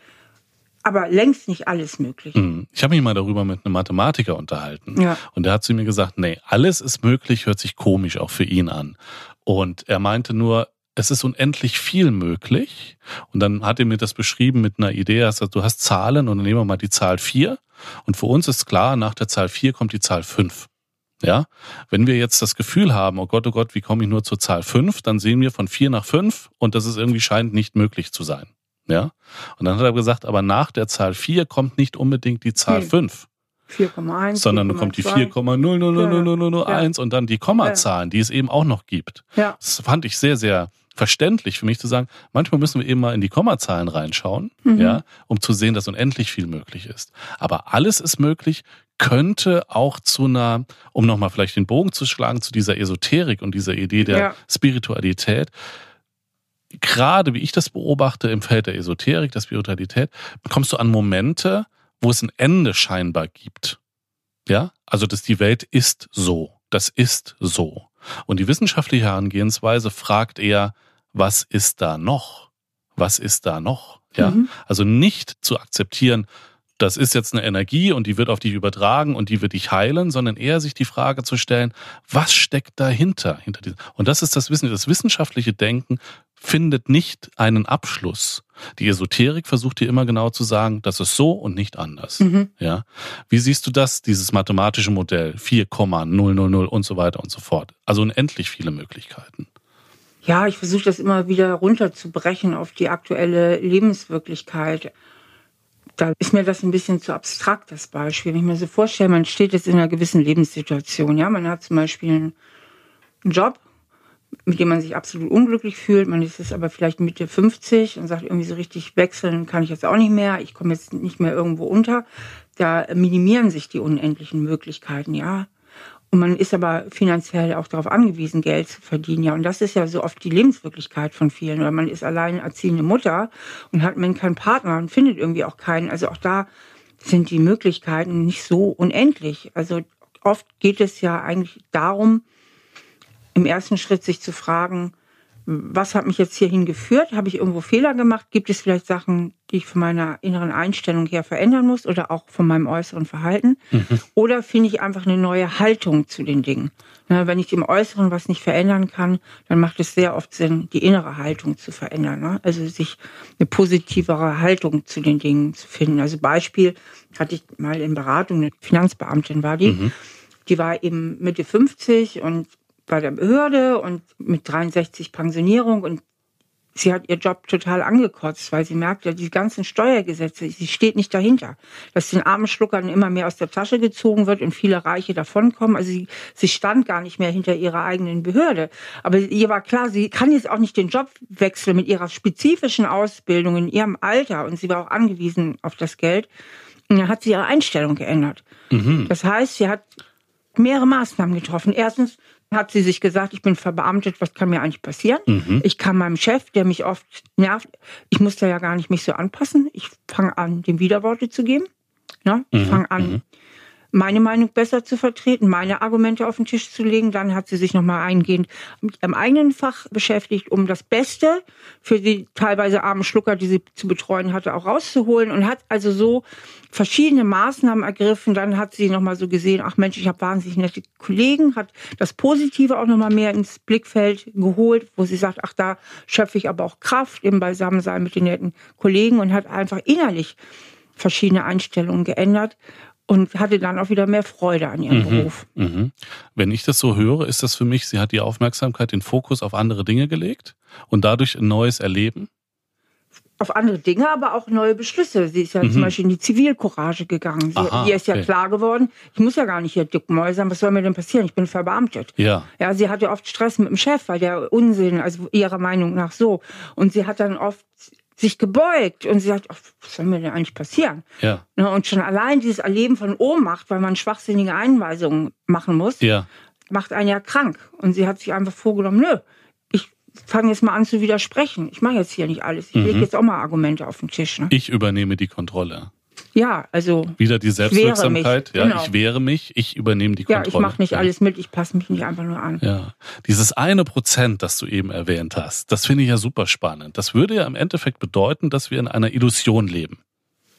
aber längst nicht alles möglich. Mhm. Ich habe mich mal darüber mit einem Mathematiker unterhalten. Ja. Und der hat zu mir gesagt, nee, alles ist möglich, hört sich komisch auch für ihn an. Und er meinte nur, es ist unendlich viel möglich. Und dann hat er mir das beschrieben mit einer Idee, also du hast Zahlen und dann nehmen wir mal die Zahl vier. Und für uns ist klar, nach der Zahl vier kommt die Zahl fünf. Ja, wenn wir jetzt das Gefühl haben, oh Gott, oh Gott, wie komme ich nur zur Zahl fünf, dann sehen wir von vier nach fünf und das ist irgendwie scheint nicht möglich zu sein. Ja, und dann hat er gesagt, aber nach der Zahl vier kommt nicht unbedingt die Zahl fünf. 4,1. Sondern dann kommt die 4,0000001 ja. und dann die Kommazahlen, die es eben auch noch gibt. Ja. Das fand ich sehr, sehr verständlich für mich zu sagen, manchmal müssen wir eben mal in die Kommazahlen reinschauen, mhm. ja, um zu sehen, dass unendlich viel möglich ist. Aber alles ist möglich, könnte auch zu einer, um nochmal vielleicht den Bogen zu schlagen, zu dieser Esoterik und dieser Idee der ja. Spiritualität, gerade wie ich das beobachte im Feld der Esoterik, der Spiritualität, kommst du an Momente, wo es ein Ende scheinbar gibt. Ja, also dass die Welt ist so, das ist so. Und die wissenschaftliche Herangehensweise fragt eher, was ist da noch? Was ist da noch? Ja, mhm. also nicht zu akzeptieren, das ist jetzt eine Energie und die wird auf dich übertragen und die wird dich heilen, sondern eher sich die Frage zu stellen, was steckt dahinter? Hinter diesem? Und das ist das Wissen, das wissenschaftliche Denken findet nicht einen Abschluss. Die Esoterik versucht dir immer genau zu sagen, das ist so und nicht anders. Mhm. Ja. Wie siehst du das, dieses mathematische Modell 4,000 und so weiter und so fort? Also unendlich viele Möglichkeiten. Ja, ich versuche das immer wieder runterzubrechen auf die aktuelle Lebenswirklichkeit da ist mir das ein bisschen zu abstrakt, das Beispiel. Wenn ich mir so vorstelle, man steht jetzt in einer gewissen Lebenssituation, ja, man hat zum Beispiel einen Job, mit dem man sich absolut unglücklich fühlt, man ist jetzt aber vielleicht Mitte 50 und sagt irgendwie so richtig wechseln kann ich jetzt auch nicht mehr, ich komme jetzt nicht mehr irgendwo unter. Da minimieren sich die unendlichen Möglichkeiten, ja. Und man ist aber finanziell auch darauf angewiesen, Geld zu verdienen. Ja, und das ist ja so oft die Lebenswirklichkeit von vielen. Oder man ist allein erziehende Mutter und hat man keinen Partner und findet irgendwie auch keinen. Also auch da sind die Möglichkeiten nicht so unendlich. Also oft geht es ja eigentlich darum, im ersten Schritt sich zu fragen, was hat mich jetzt hierhin geführt? Habe ich irgendwo Fehler gemacht? Gibt es vielleicht Sachen, die ich von meiner inneren Einstellung her verändern muss oder auch von meinem äußeren Verhalten? Mhm. Oder finde ich einfach eine neue Haltung zu den Dingen? Na, wenn ich im Äußeren was nicht verändern kann, dann macht es sehr oft Sinn, die innere Haltung zu verändern. Ne? Also sich eine positivere Haltung zu den Dingen zu finden. Also Beispiel hatte ich mal in Beratung, eine Finanzbeamtin war die, mhm. die war eben Mitte 50 und bei der Behörde und mit 63 Pensionierung und sie hat ihr Job total angekotzt, weil sie merkt ja, die ganzen Steuergesetze, sie steht nicht dahinter, dass den armen Schluckern immer mehr aus der Tasche gezogen wird und viele Reiche davonkommen. Also sie, sie stand gar nicht mehr hinter ihrer eigenen Behörde. Aber ihr war klar, sie kann jetzt auch nicht den Job wechseln mit ihrer spezifischen Ausbildung in ihrem Alter und sie war auch angewiesen auf das Geld. Und dann hat sie ihre Einstellung geändert. Mhm. Das heißt, sie hat mehrere Maßnahmen getroffen. Erstens hat sie sich gesagt, ich bin verbeamtet, was kann mir eigentlich passieren? Mhm. Ich kann meinem Chef, der mich oft nervt, ich muss da ja gar nicht mich so anpassen. Ich fange an, dem Widerworte zu geben. Ja, ich mhm. fange an, mhm meine Meinung besser zu vertreten, meine Argumente auf den Tisch zu legen. Dann hat sie sich nochmal eingehend mit ihrem eigenen Fach beschäftigt, um das Beste für die teilweise armen Schlucker, die sie zu betreuen hatte, auch rauszuholen und hat also so verschiedene Maßnahmen ergriffen. Dann hat sie nochmal so gesehen, ach Mensch, ich habe wahnsinnig nette Kollegen, hat das Positive auch nochmal mehr ins Blickfeld geholt, wo sie sagt, ach da schöpfe ich aber auch Kraft im Beisammensein mit den netten Kollegen und hat einfach innerlich verschiedene Einstellungen geändert und hatte dann auch wieder mehr Freude an ihrem mhm, Beruf. Mhm. Wenn ich das so höre, ist das für mich, sie hat die Aufmerksamkeit, den Fokus auf andere Dinge gelegt und dadurch ein neues Erleben? Auf andere Dinge, aber auch neue Beschlüsse. Sie ist ja mhm. zum Beispiel in die Zivilcourage gegangen. Sie, Aha, ihr ist ja okay. klar geworden, ich muss ja gar nicht hier dickmäusern, was soll mir denn passieren? Ich bin verbeamtet. Ja. Ja, sie hatte oft Stress mit dem Chef, weil der Unsinn, also ihrer Meinung nach so. Und sie hat dann oft sich gebeugt und sie sagt, ach, was soll mir denn eigentlich passieren? Ja. Ne, und schon allein dieses Erleben von Ohnmacht, weil man schwachsinnige Einweisungen machen muss, ja. macht einen ja krank. Und sie hat sich einfach vorgenommen, nö, ich fange jetzt mal an zu widersprechen. Ich mache jetzt hier nicht alles. Ich mhm. lege jetzt auch mal Argumente auf den Tisch. Ne? Ich übernehme die Kontrolle. Ja, also. Wieder die Selbstwirksamkeit. Ja, genau. ich wehre mich, ich übernehme die Kontrolle. Ja, ich mache nicht ja. alles mit, ich passe mich nicht einfach nur an. Ja. Dieses eine Prozent, das du eben erwähnt hast, das finde ich ja super spannend. Das würde ja im Endeffekt bedeuten, dass wir in einer Illusion leben.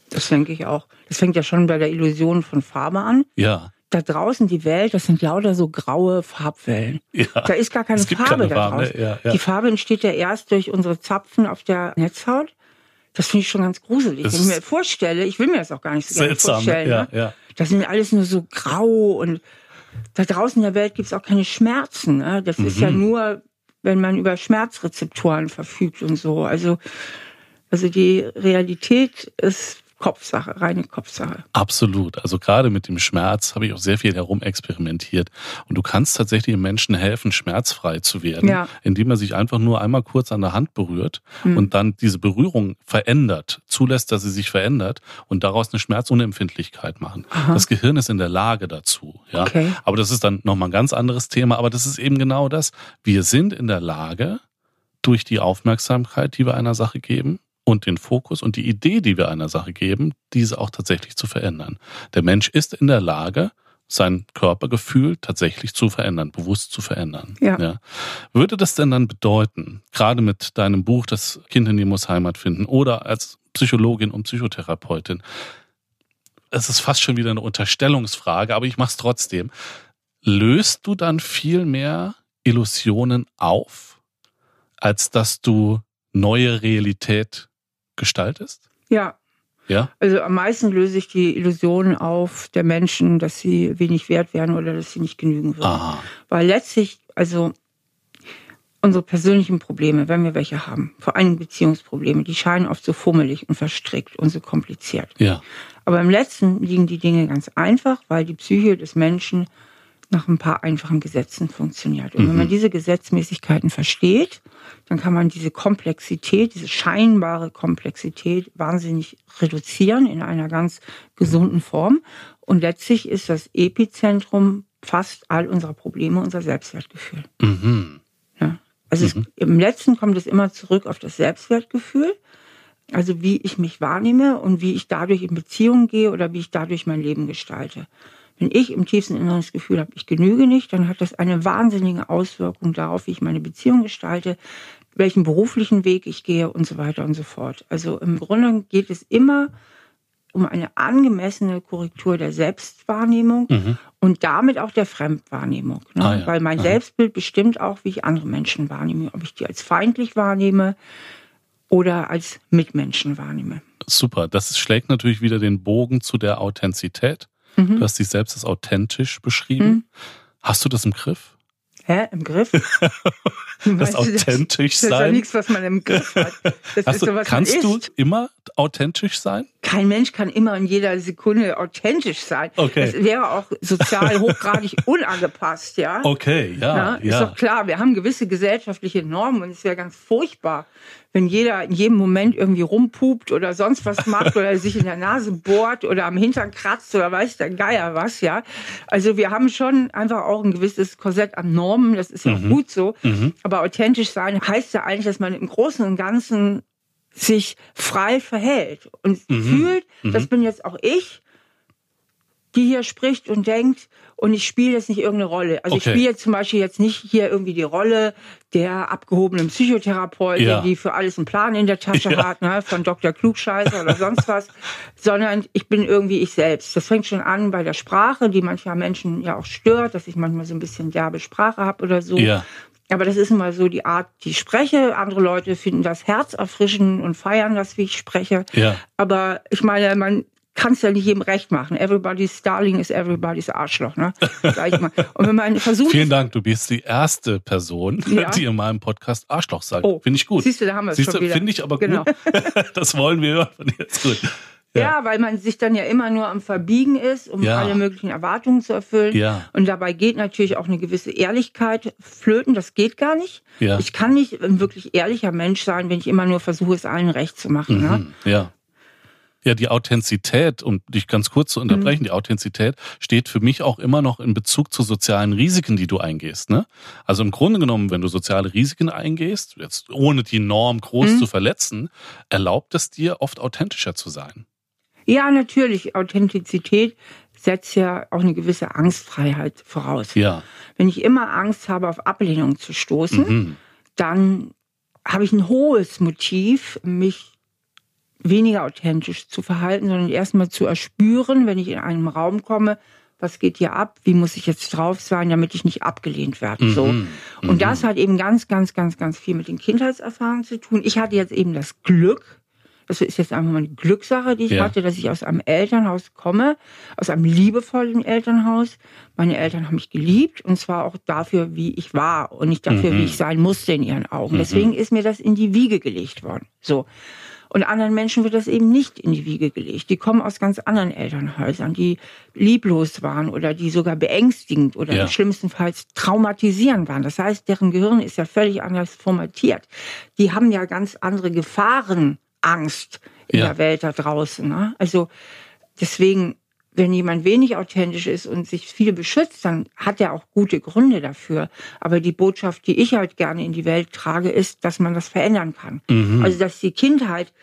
Das denke ich auch. Das fängt ja schon bei der Illusion von Farbe an. Ja. Da draußen die Welt, das sind lauter so graue Farbwellen. Ja. Da ist gar keine Farbe keine da draußen. Ja, ja. Die Farbe entsteht ja erst durch unsere Zapfen auf der Netzhaut. Das finde ich schon ganz gruselig. Das Wenn ich mir vorstelle, ich will mir das auch gar nicht so gerne vorstellen. Ja, ne? ja. Das sind alles nur so grau und da draußen in der Welt gibt es auch keine Schmerzen. Ne? Das mhm. ist ja mhm. nur, wenn man über Schmerzrezeptoren verfügt und so. Also, also die Realität ist Kopfsache, reine Kopfsache. Absolut. Also gerade mit dem Schmerz habe ich auch sehr viel herumexperimentiert. Und du kannst tatsächlich Menschen helfen, schmerzfrei zu werden, ja. indem er sich einfach nur einmal kurz an der Hand berührt mhm. und dann diese Berührung verändert, zulässt, dass sie sich verändert und daraus eine Schmerzunempfindlichkeit machen. Aha. Das Gehirn ist in der Lage dazu. Ja? Okay. Aber das ist dann nochmal ein ganz anderes Thema. Aber das ist eben genau das. Wir sind in der Lage, durch die Aufmerksamkeit, die wir einer Sache geben, und den Fokus und die Idee, die wir einer Sache geben, diese auch tatsächlich zu verändern. Der Mensch ist in der Lage, sein Körpergefühl tatsächlich zu verändern, bewusst zu verändern. Ja. ja. Würde das denn dann bedeuten, gerade mit deinem Buch Das Kind in dir muss Heimat finden oder als Psychologin und Psychotherapeutin, es ist fast schon wieder eine Unterstellungsfrage, aber ich mache es trotzdem. Löst du dann viel mehr Illusionen auf, als dass du neue Realität gestaltest? Ja. Ja? Also am meisten löse ich die Illusion auf der Menschen, dass sie wenig wert werden oder dass sie nicht genügen würden. Aha. Weil letztlich, also unsere persönlichen Probleme, wenn wir welche haben, vor allem Beziehungsprobleme, die scheinen oft so fummelig und verstrickt und so kompliziert. Ja. Aber im letzten liegen die Dinge ganz einfach, weil die Psyche des Menschen nach ein paar einfachen Gesetzen funktioniert. Und mhm. wenn man mhm. diese Gesetzmäßigkeiten versteht, dann kann man diese Komplexität, diese scheinbare Komplexität wahnsinnig reduzieren in einer ganz gesunden Form. Und letztlich ist das Epizentrum fast all unserer Probleme unser Selbstwertgefühl. Mhm. Ja. Also mhm. es, im letzten kommt es immer zurück auf das Selbstwertgefühl. Also wie ich mich wahrnehme und wie ich dadurch in Beziehungen gehe oder wie ich dadurch mein Leben gestalte. Wenn ich im tiefsten Inneren das Gefühl habe, ich genüge nicht, dann hat das eine wahnsinnige Auswirkung darauf, wie ich meine Beziehung gestalte, welchen beruflichen Weg ich gehe und so weiter und so fort. Also im Grunde geht es immer um eine angemessene Korrektur der Selbstwahrnehmung mhm. und damit auch der Fremdwahrnehmung. Ne? Ah, ja. Weil mein ah. Selbstbild bestimmt auch, wie ich andere Menschen wahrnehme, ob ich die als feindlich wahrnehme oder als Mitmenschen wahrnehme. Super, das schlägt natürlich wieder den Bogen zu der Authentizität. Mhm. Du hast dich selbst als authentisch beschrieben. Mhm. Hast du das im Griff? Hä? Im Griff? *laughs* das authentisch das, sein? Das ist ja nichts, was man im Griff hat. Das Hast ist so, du, kannst du immer authentisch sein? Kein Mensch kann immer in jeder Sekunde authentisch sein. Okay. Das wäre auch sozial *laughs* hochgradig unangepasst, ja. Okay, ja, ja. Ist ja. doch klar, wir haben gewisse gesellschaftliche Normen und es wäre ganz furchtbar, wenn jeder in jedem Moment irgendwie rumpupt oder sonst was macht oder sich in der Nase bohrt oder am Hintern kratzt oder weiß der Geier was, ja. Also wir haben schon einfach auch ein gewisses Korsett an Normen, das ist ja auch gut so. Aber authentisch sein heißt ja eigentlich, dass man im Großen und Ganzen sich frei verhält und fühlt, das bin jetzt auch ich, die hier spricht und denkt, und ich spiele jetzt nicht irgendeine Rolle. Also Okay. ich spiele jetzt zum Beispiel jetzt nicht hier irgendwie die Rolle der abgehobenen Psychotherapeutin, Ja. die für alles einen Plan in der Tasche *laughs* Ja. hat, ne, von Dr. Klugscheißer oder sonst was, *laughs* sondern ich bin irgendwie ich selbst. Das fängt schon an bei der Sprache, die mancher Menschen ja auch stört, dass ich manchmal so ein bisschen derbe Sprache habe oder so. Ja. Aber das ist immer so die Art, die ich spreche. Andere Leute finden das herzerfrischend und feiern das, wie ich spreche. Ja. Aber ich meine, man kann es ja nicht jedem recht machen. Everybody's Darling is everybody's Arschloch, ne? *laughs* Sag ich mal. Und wenn man versucht, Vielen Dank, du bist die erste Person, Ja. *laughs* die in meinem Podcast Arschloch sagt. Oh, Finde ich gut. siehst du, da haben wir es schon wieder. Finde ich aber Genau. gut. *laughs* das wollen wir hören von dir. Ist gut. Ja. weil man sich dann ja immer nur am Verbiegen ist, um Ja. alle möglichen Erwartungen zu erfüllen. Ja. Und dabei geht natürlich auch eine gewisse Ehrlichkeit flöten. Das geht gar nicht. Ja. Ich kann nicht ein wirklich ehrlicher Mensch sein, wenn ich immer nur versuche, es allen recht zu machen. Ne? Hm, Ja. Ja, die Authentizität, um dich ganz kurz zu unterbrechen, die Authentizität steht für mich auch immer noch in Bezug zu sozialen Risiken, die du eingehst. Ne? Also im Grunde genommen, wenn du soziale Risiken eingehst, jetzt ohne die Norm groß zu verletzen, erlaubt es dir oft authentischer zu sein. Ja, natürlich. Authentizität setzt ja auch eine gewisse Angstfreiheit voraus. Ja. Wenn ich immer Angst habe, auf Ablehnung zu stoßen, Mhm. dann habe ich ein hohes Motiv, mich weniger authentisch zu verhalten, sondern erstmal zu erspüren, wenn ich in einen Raum komme, was geht hier ab, wie muss ich jetzt drauf sein, damit ich nicht abgelehnt werde. So. Mhm. Und das hat eben ganz, ganz, ganz, ganz viel mit den Kindheitserfahrungen zu tun. Ich hatte jetzt eben das Glück, das ist jetzt einfach mal eine Glückssache, die ich Ja. hatte, dass ich aus einem Elternhaus komme, aus einem liebevollen Elternhaus. Meine Eltern haben mich geliebt und zwar auch dafür, wie ich war und nicht dafür, Mhm. wie ich sein musste in ihren Augen. Deswegen ist mir das in die Wiege gelegt worden. So. Und anderen Menschen wird das eben nicht in die Wiege gelegt. Die kommen aus ganz anderen Elternhäusern, die lieblos waren oder die sogar beängstigend oder Ja. schlimmstenfalls traumatisierend waren. Das heißt, deren Gehirn ist ja völlig anders formatiert. Die haben ja ganz andere Gefahrenangst in Ja. der Welt da draußen. Ne? Also deswegen, wenn jemand wenig authentisch ist und sich viel beschützt, dann hat er auch gute Gründe dafür. Aber die Botschaft, die ich halt gerne in die Welt trage, ist, dass man das verändern kann. Also dass die Kindheit,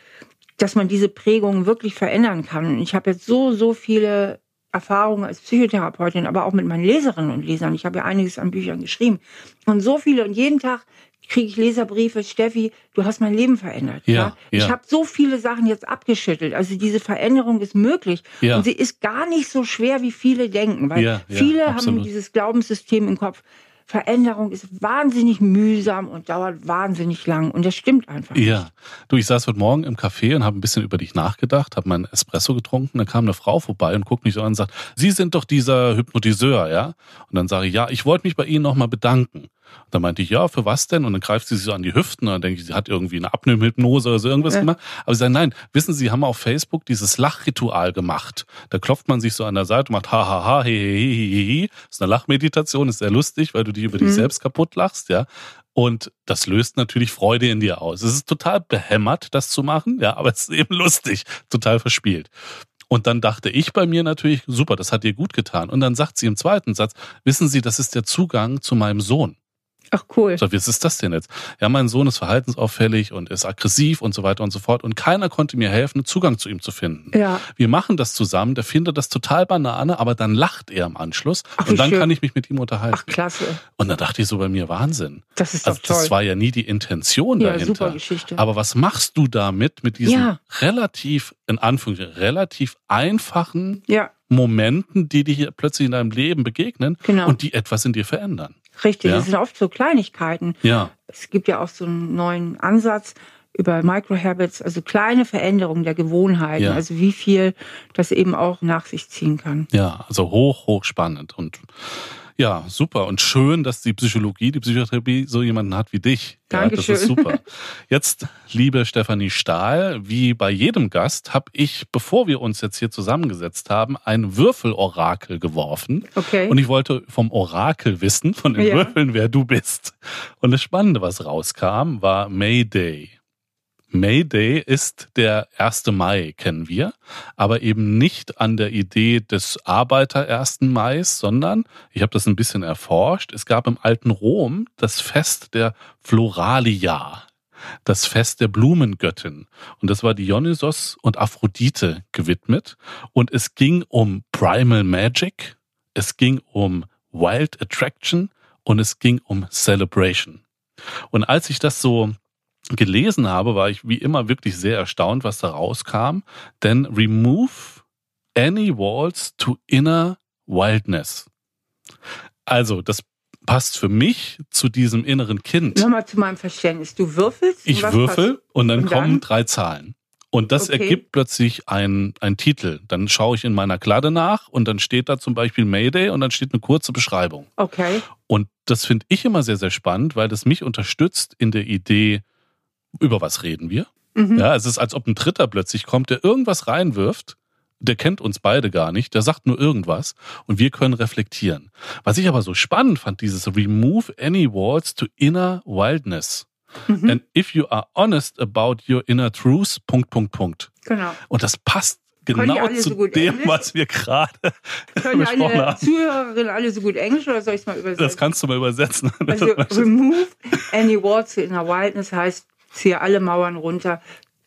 dass man diese Prägungen wirklich verändern kann. Ich habe jetzt so, so viele Erfahrungen als Psychotherapeutin, aber auch mit meinen Leserinnen und Lesern. Ich habe ja einiges an Büchern geschrieben. Und so viele, und jeden Tag kriege ich Leserbriefe, Steffi, du hast mein Leben verändert. Ja, Ich ja. habe so viele Sachen jetzt abgeschüttelt. Also diese Veränderung ist möglich. Ja. Und sie ist gar nicht so schwer, wie viele denken. Weil Ja, viele haben dieses Glaubenssystem im Kopf. Veränderung ist wahnsinnig mühsam und dauert wahnsinnig lang. Und das stimmt einfach nicht. Ja, du, ich saß heute Morgen im Café und habe ein bisschen über dich nachgedacht, habe meinen Espresso getrunken, dann kam eine Frau vorbei und guckt mich so an und sagt, Sie sind doch dieser Hypnotiseur, ja? Und dann sage ich, ja, ich wollte mich bei Ihnen nochmal bedanken. Und dann meinte ich, ja, für was denn? Und dann greift sie sich so an die Hüften und dann denke ich, sie hat irgendwie eine Abnehmhypnose oder so irgendwas Ja. gemacht. Aber sie sagt, nein, wissen Sie, haben auf Facebook dieses Lachritual gemacht. Da klopft man sich so an der Seite und macht ha ha ha, he he he he he. Das ist eine Lachmeditation, ist sehr lustig, weil du dich über dich selbst kaputt lachst, ja. Und das löst natürlich Freude in dir aus. Es ist total behämmert, das zu machen, ja, aber es ist eben lustig, total verspielt. Und dann dachte ich bei mir natürlich, super, das hat dir gut getan. Und dann sagt sie im zweiten Satz, wissen Sie, das ist der Zugang zu meinem Sohn. Ach cool. Sag, was ist das denn jetzt? Ja, mein Sohn ist verhaltensauffällig und ist aggressiv und so weiter und so fort. Und keiner konnte mir helfen, Zugang zu ihm zu finden. Ja. Wir machen das zusammen, der findet das total Banane, aber dann lacht er im Anschluss Ach, wie und dann schön. kann ich mich mit ihm unterhalten. Ach klasse. Und dann dachte ich so bei mir, Wahnsinn. Das ist Also toll. das war ja nie die Intention Ja, dahinter. super Geschichte. Aber was machst du damit, mit diesen Ja. relativ, in Anführungszeichen, relativ einfachen ja, Momenten, die dir hier plötzlich in deinem Leben begegnen Genau. und die etwas in dir verändern? Richtig. Ja. Das sind oft so Kleinigkeiten. Ja, Es gibt ja auch so einen neuen Ansatz über Microhabits, also kleine Veränderungen der Gewohnheiten, Ja. also wie viel das eben auch nach sich ziehen kann. ja, also hoch, hoch spannend. Und Ja, super. Und schön, dass die Psychologie, die Psychotherapie so jemanden hat wie dich. Dankeschön. Ja, das ist super. Jetzt, liebe Stefanie Stahl, wie bei jedem Gast, habe ich, bevor wir uns jetzt hier zusammengesetzt haben, ein Würfelorakel geworfen. Okay. Und ich wollte vom Orakel wissen, von den Ja. Würfeln, wer du bist. Und das Spannende, was rauskam, war Mayday. Mayday ist der 1. Mai, kennen wir, aber eben nicht an der Idee des Arbeiter 1. Mai, sondern, ich habe das ein bisschen erforscht, es gab im alten Rom das Fest der Floralia, das Fest der Blumengöttin. Und das war Dionysos und Aphrodite gewidmet. Und es ging um Primal Magic, es ging um Wild Attraction und es ging um Celebration. Und als ich das so gelesen habe, war ich wie immer wirklich sehr erstaunt, was da rauskam. Denn remove any walls to inner wildness. Also, das passt für mich zu diesem inneren Kind. Nochmal zu meinem Verständnis. Du würfelst? Ich würfel und dann Und dann? kommen drei Zahlen. Und das Okay. ergibt plötzlich ein, ein Titel. Dann schaue ich in meiner Kladde nach und dann steht da zum Beispiel Mayday und dann steht eine kurze Beschreibung. Okay. Und das finde ich immer sehr, sehr spannend, weil das mich unterstützt in der Idee, über was reden wir. Mhm. Ja, es ist, als ob ein Dritter plötzlich kommt, der irgendwas reinwirft. Der kennt uns beide gar nicht, der sagt nur irgendwas und wir können reflektieren. Was ich aber so spannend fand, dieses Remove any walls to inner wildness. Mhm. And if you are honest about your inner truth, Punkt, Punkt, Punkt. Genau. Und das passt genau zu so dem, Englisch? was wir gerade *laughs* Können besprochen alle haben. Zuhörerinnen alle so gut Englisch oder soll ich es mal übersetzen? Das kannst du mal übersetzen. Also *laughs* remove any walls to inner wildness heißt, ziehe alle Mauern runter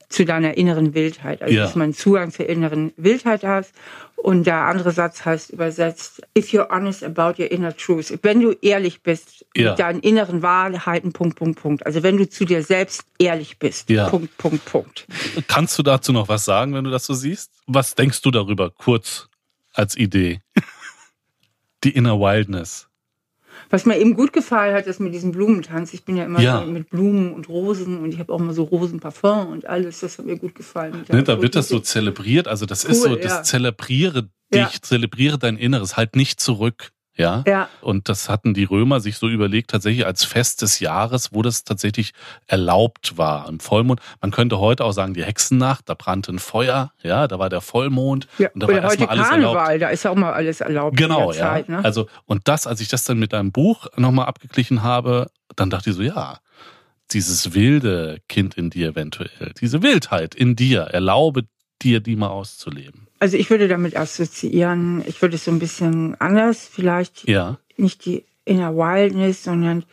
zu deiner inneren Wildheit. Also Ja. dass man Zugang zur inneren Wildheit hast. Und der andere Satz heißt übersetzt, if you're honest about your inner truth. Wenn du ehrlich bist Ja. mit deinen inneren Wahrheiten, Punkt, Punkt, Punkt. Also wenn du zu dir selbst ehrlich bist, Ja. Punkt, Punkt, Punkt. Kannst du dazu noch was sagen, wenn du das so siehst? Was denkst du darüber, kurz als Idee? Die Inner Wildness. Was mir eben gut gefallen hat, ist mit diesem Blumentanz. Ich bin ja immer Ja. so mit Blumen und Rosen und ich habe auch mal so Rosenparfum und alles. Das hat mir gut gefallen. Ne, da wird das so zelebriert. Also das ist Cool, so, das ja. zelebriere dich, Ja. zelebriere dein Inneres, halt nicht zurück. Ja? Ja. Und das hatten die Römer sich so überlegt, tatsächlich als Fest des Jahres, wo das tatsächlich erlaubt war. Im Vollmond. Man könnte heute auch sagen, die Hexennacht, da brannte ein Feuer, ja, da war der Vollmond. Ja, und da war oder heute erstmal alles erlaubt. Karneval, da ist ja auch mal alles erlaubt. Genau, ja. Zeit, ne? Also, und das, als ich das dann mit deinem Buch nochmal abgeglichen habe, dann dachte ich so, ja, dieses wilde Kind in dir eventuell, diese Wildheit in dir, erlaube dir, die mal auszuleben. Also ich würde damit assoziieren, ich würde es so ein bisschen anders, vielleicht Ja. nicht die Inner Wildness, sondern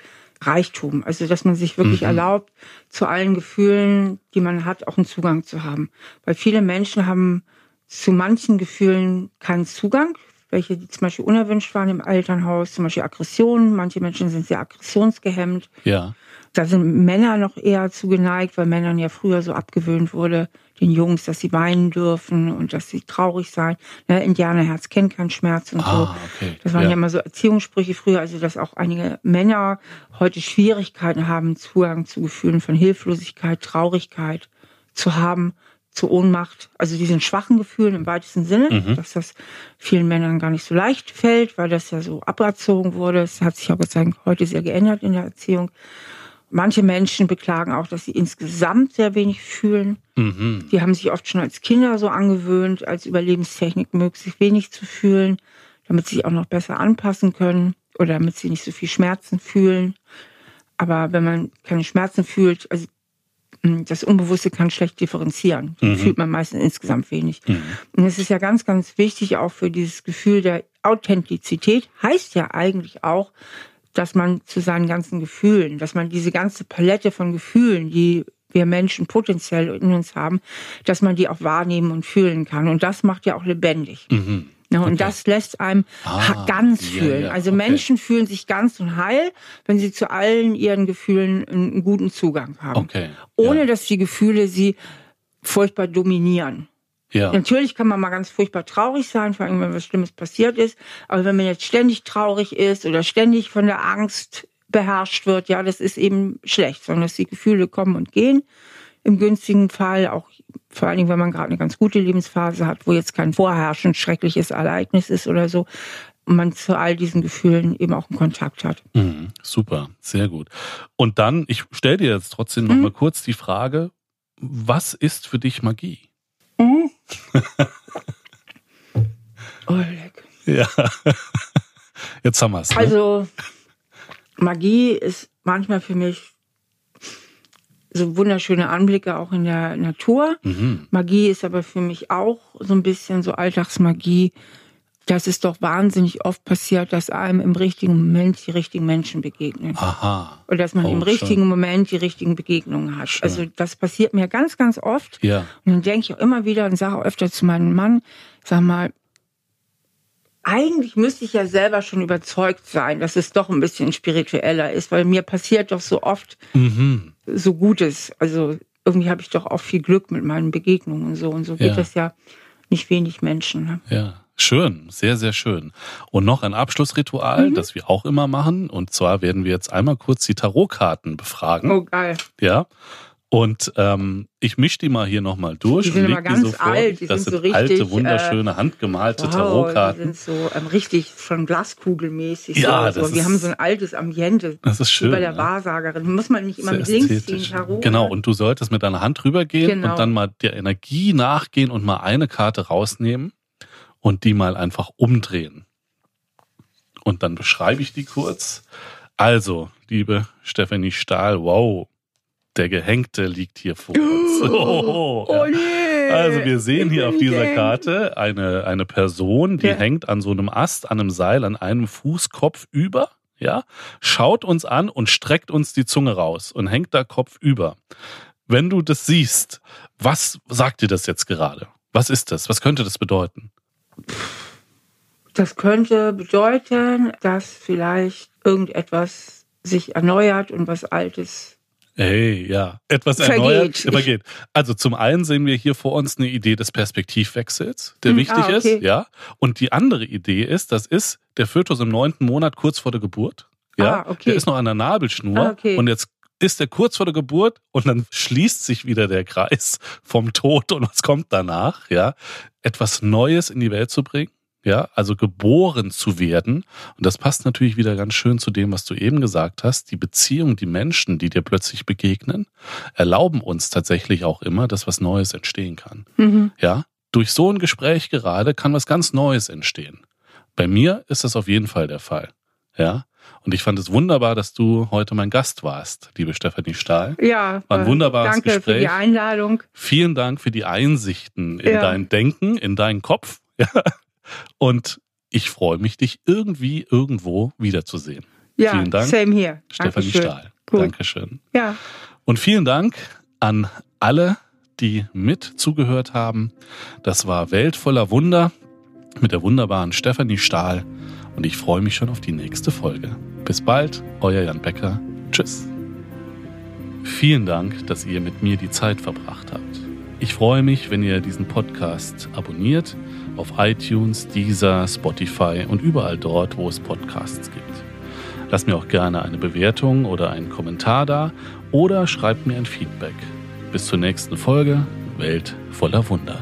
Reichtum. Also dass man sich wirklich Mhm. erlaubt, zu allen Gefühlen, die man hat, auch einen Zugang zu haben. Weil viele Menschen haben zu manchen Gefühlen keinen Zugang, welche die zum Beispiel unerwünscht waren im Elternhaus, zum Beispiel Aggressionen. Manche Menschen sind sehr aggressionsgehemmt. Ja. Da sind Männer noch eher zugeneigt, weil Männern ja früher so abgewöhnt wurde, den Jungs, dass sie weinen dürfen und dass sie traurig sein. Ne, Indianerherz kennt keinen Schmerz und so. Ah, okay. Das waren ja. Ja. immer so Erziehungssprüche früher, also dass auch einige Männer heute Schwierigkeiten haben, Zugang zu Gefühlen von Hilflosigkeit, Traurigkeit zu haben, zu Ohnmacht, also diesen schwachen Gefühlen im weitesten Sinne, Mhm. dass das vielen Männern gar nicht so leicht fällt, weil das ja so aberzogen wurde. Es hat sich auch Dank heute sehr geändert in der Erziehung. Manche Menschen beklagen auch, dass sie insgesamt sehr wenig fühlen. Mhm. Die haben sich oft schon als Kinder so angewöhnt, als Überlebenstechnik möglichst wenig zu fühlen, damit sie sich auch noch besser anpassen können oder damit sie nicht so viel Schmerzen fühlen. Aber wenn man keine Schmerzen fühlt, also mh, das Unbewusste kann schlecht differenzieren. Dann Mhm. fühlt man meistens insgesamt wenig. Mhm. Und es ist ja ganz, ganz wichtig auch für dieses Gefühl der Authentizität, heißt ja eigentlich auch, dass man zu seinen ganzen Gefühlen, dass man diese ganze Palette von Gefühlen, die wir Menschen potenziell in uns haben, dass man die auch wahrnehmen und fühlen kann. Und das macht ja auch lebendig. Mhm. Ja, und Okay. das lässt einem Ah, ganz ja, fühlen. ja, also okay. Menschen fühlen sich ganz und heil, wenn sie zu allen ihren Gefühlen einen guten Zugang haben. Okay. Ohne ja. dass die Gefühle sie furchtbar dominieren. Ja. Natürlich kann man mal ganz furchtbar traurig sein, vor allem wenn was Schlimmes passiert ist. Aber wenn man jetzt ständig traurig ist oder ständig von der Angst beherrscht wird, ja, das ist eben schlecht, sondern dass die Gefühle kommen und gehen. Im günstigen Fall, auch vor allen Dingen, wenn man gerade eine ganz gute Lebensphase hat, wo jetzt kein vorherrschend schreckliches Ereignis ist oder so. man zu all diesen Gefühlen eben auch einen Kontakt hat. Mhm, super, sehr gut. Und dann, ich stelle dir jetzt trotzdem noch mhm. mal kurz die Frage, was ist für dich Magie? Mhm. Oh, leck. Ja, *laughs* jetzt haben wir es. Ne? Also, Magie ist manchmal für mich so wunderschöne Anblicke auch in der Natur. Mhm. Magie ist aber für mich auch so ein bisschen so Alltagsmagie, dass es doch wahnsinnig oft passiert, dass einem im richtigen Moment die richtigen Menschen begegnen. Aha. Und dass man oh, im richtigen schön. Moment die richtigen Begegnungen hat. Schön. Also das passiert mir ganz, ganz oft. Ja. Und dann denke ich auch immer wieder und sage auch öfter zu meinem Mann, sag mal, eigentlich müsste ich ja selber schon überzeugt sein, dass es doch ein bisschen spiritueller ist, weil mir passiert doch so oft mhm. so Gutes. Also irgendwie habe ich doch auch viel Glück mit meinen Begegnungen und so. Und so geht ja. das ja nicht wenig Menschen. Ne? Ja. Schön, sehr, sehr schön. Und noch ein Abschlussritual, mhm. das wir auch immer machen. Und zwar werden wir jetzt einmal kurz die Tarotkarten befragen. Oh, geil. Ja. Und ähm, ich mische die mal hier nochmal durch. Die sind immer ganz so alt. Die das sind, so richtig, alte, wunderschöne, äh, handgemalte wow, Tarotkarten. Die sind so ähm, richtig schon glaskugelmäßig. Ja, so. das Wir ist, haben so ein altes Ambiente. Das ist schön. Wie bei der Wahrsagerin. Muss man nicht immer Sehr mit links ziehen, Tarot. Genau, und du solltest mit deiner Hand rübergehen genau. und dann mal der Energie nachgehen und mal eine Karte rausnehmen und die mal einfach umdrehen. Und dann beschreibe ich die kurz. Also, liebe Stephanie Stahl, wow, der Gehängte liegt hier vor *gasps* uns. *laughs* Oh, oh nee. Also wir sehen hier auf dieser Karte eine, eine Person, die ja. hängt an so einem Ast, an einem Seil, an einem Fußkopf über, ja, schaut uns an und streckt uns die Zunge raus und hängt da Kopf über. Wenn du das siehst, was sagt dir das jetzt gerade? Was ist das? Was könnte das bedeuten? Das könnte bedeuten, dass vielleicht irgendetwas sich erneuert und was Altes Hey, ja. Etwas vergeht. erneuert, vergeht. Also zum einen sehen wir hier vor uns eine Idee des Perspektivwechsels, der hm, wichtig ah, okay. ist, ja. Und die andere Idee ist, das ist der Fötus im neunten Monat kurz vor der Geburt. Ja, ah, okay. der ist noch an der Nabelschnur ah, okay. und jetzt ist er kurz vor der Geburt und dann schließt sich wieder der Kreis vom Tod und was kommt danach, ja? Etwas Neues in die Welt zu bringen ja, also geboren zu werden. Und das passt natürlich wieder ganz schön zu dem, was du eben gesagt hast. Die Beziehung, die Menschen, die dir plötzlich begegnen, erlauben uns tatsächlich auch immer, dass was Neues entstehen kann. Mhm. Ja, durch so ein Gespräch gerade kann was ganz Neues entstehen. Bei mir ist das auf jeden Fall der Fall. Ja. Und ich fand es wunderbar, dass du heute mein Gast warst, liebe Stefanie Stahl. Ja, war ein wunderbares danke Gespräch. Danke für die Einladung. Vielen Dank für die Einsichten in ja. dein Denken, in deinen Kopf. *laughs* Und ich freue mich, dich irgendwie irgendwo wiederzusehen. Ja, vielen Dank. Same here. Stefanie Dankeschön. Stahl. Gut. Dankeschön. Ja. Und vielen Dank an alle, die mit zugehört haben. Das war Welt voller Wunder mit der wunderbaren Stefanie Stahl. Und ich freue mich schon auf die nächste Folge. Bis bald, euer Jan Becker. Tschüss. Vielen Dank, dass ihr mit mir die Zeit verbracht habt. Ich freue mich, wenn ihr diesen Podcast abonniert auf iTunes, Deezer, Spotify und überall dort, wo es Podcasts gibt. Lasst mir auch gerne eine Bewertung oder einen Kommentar da oder schreibt mir ein Feedback. Bis zur nächsten Folge, Welt voller Wunder.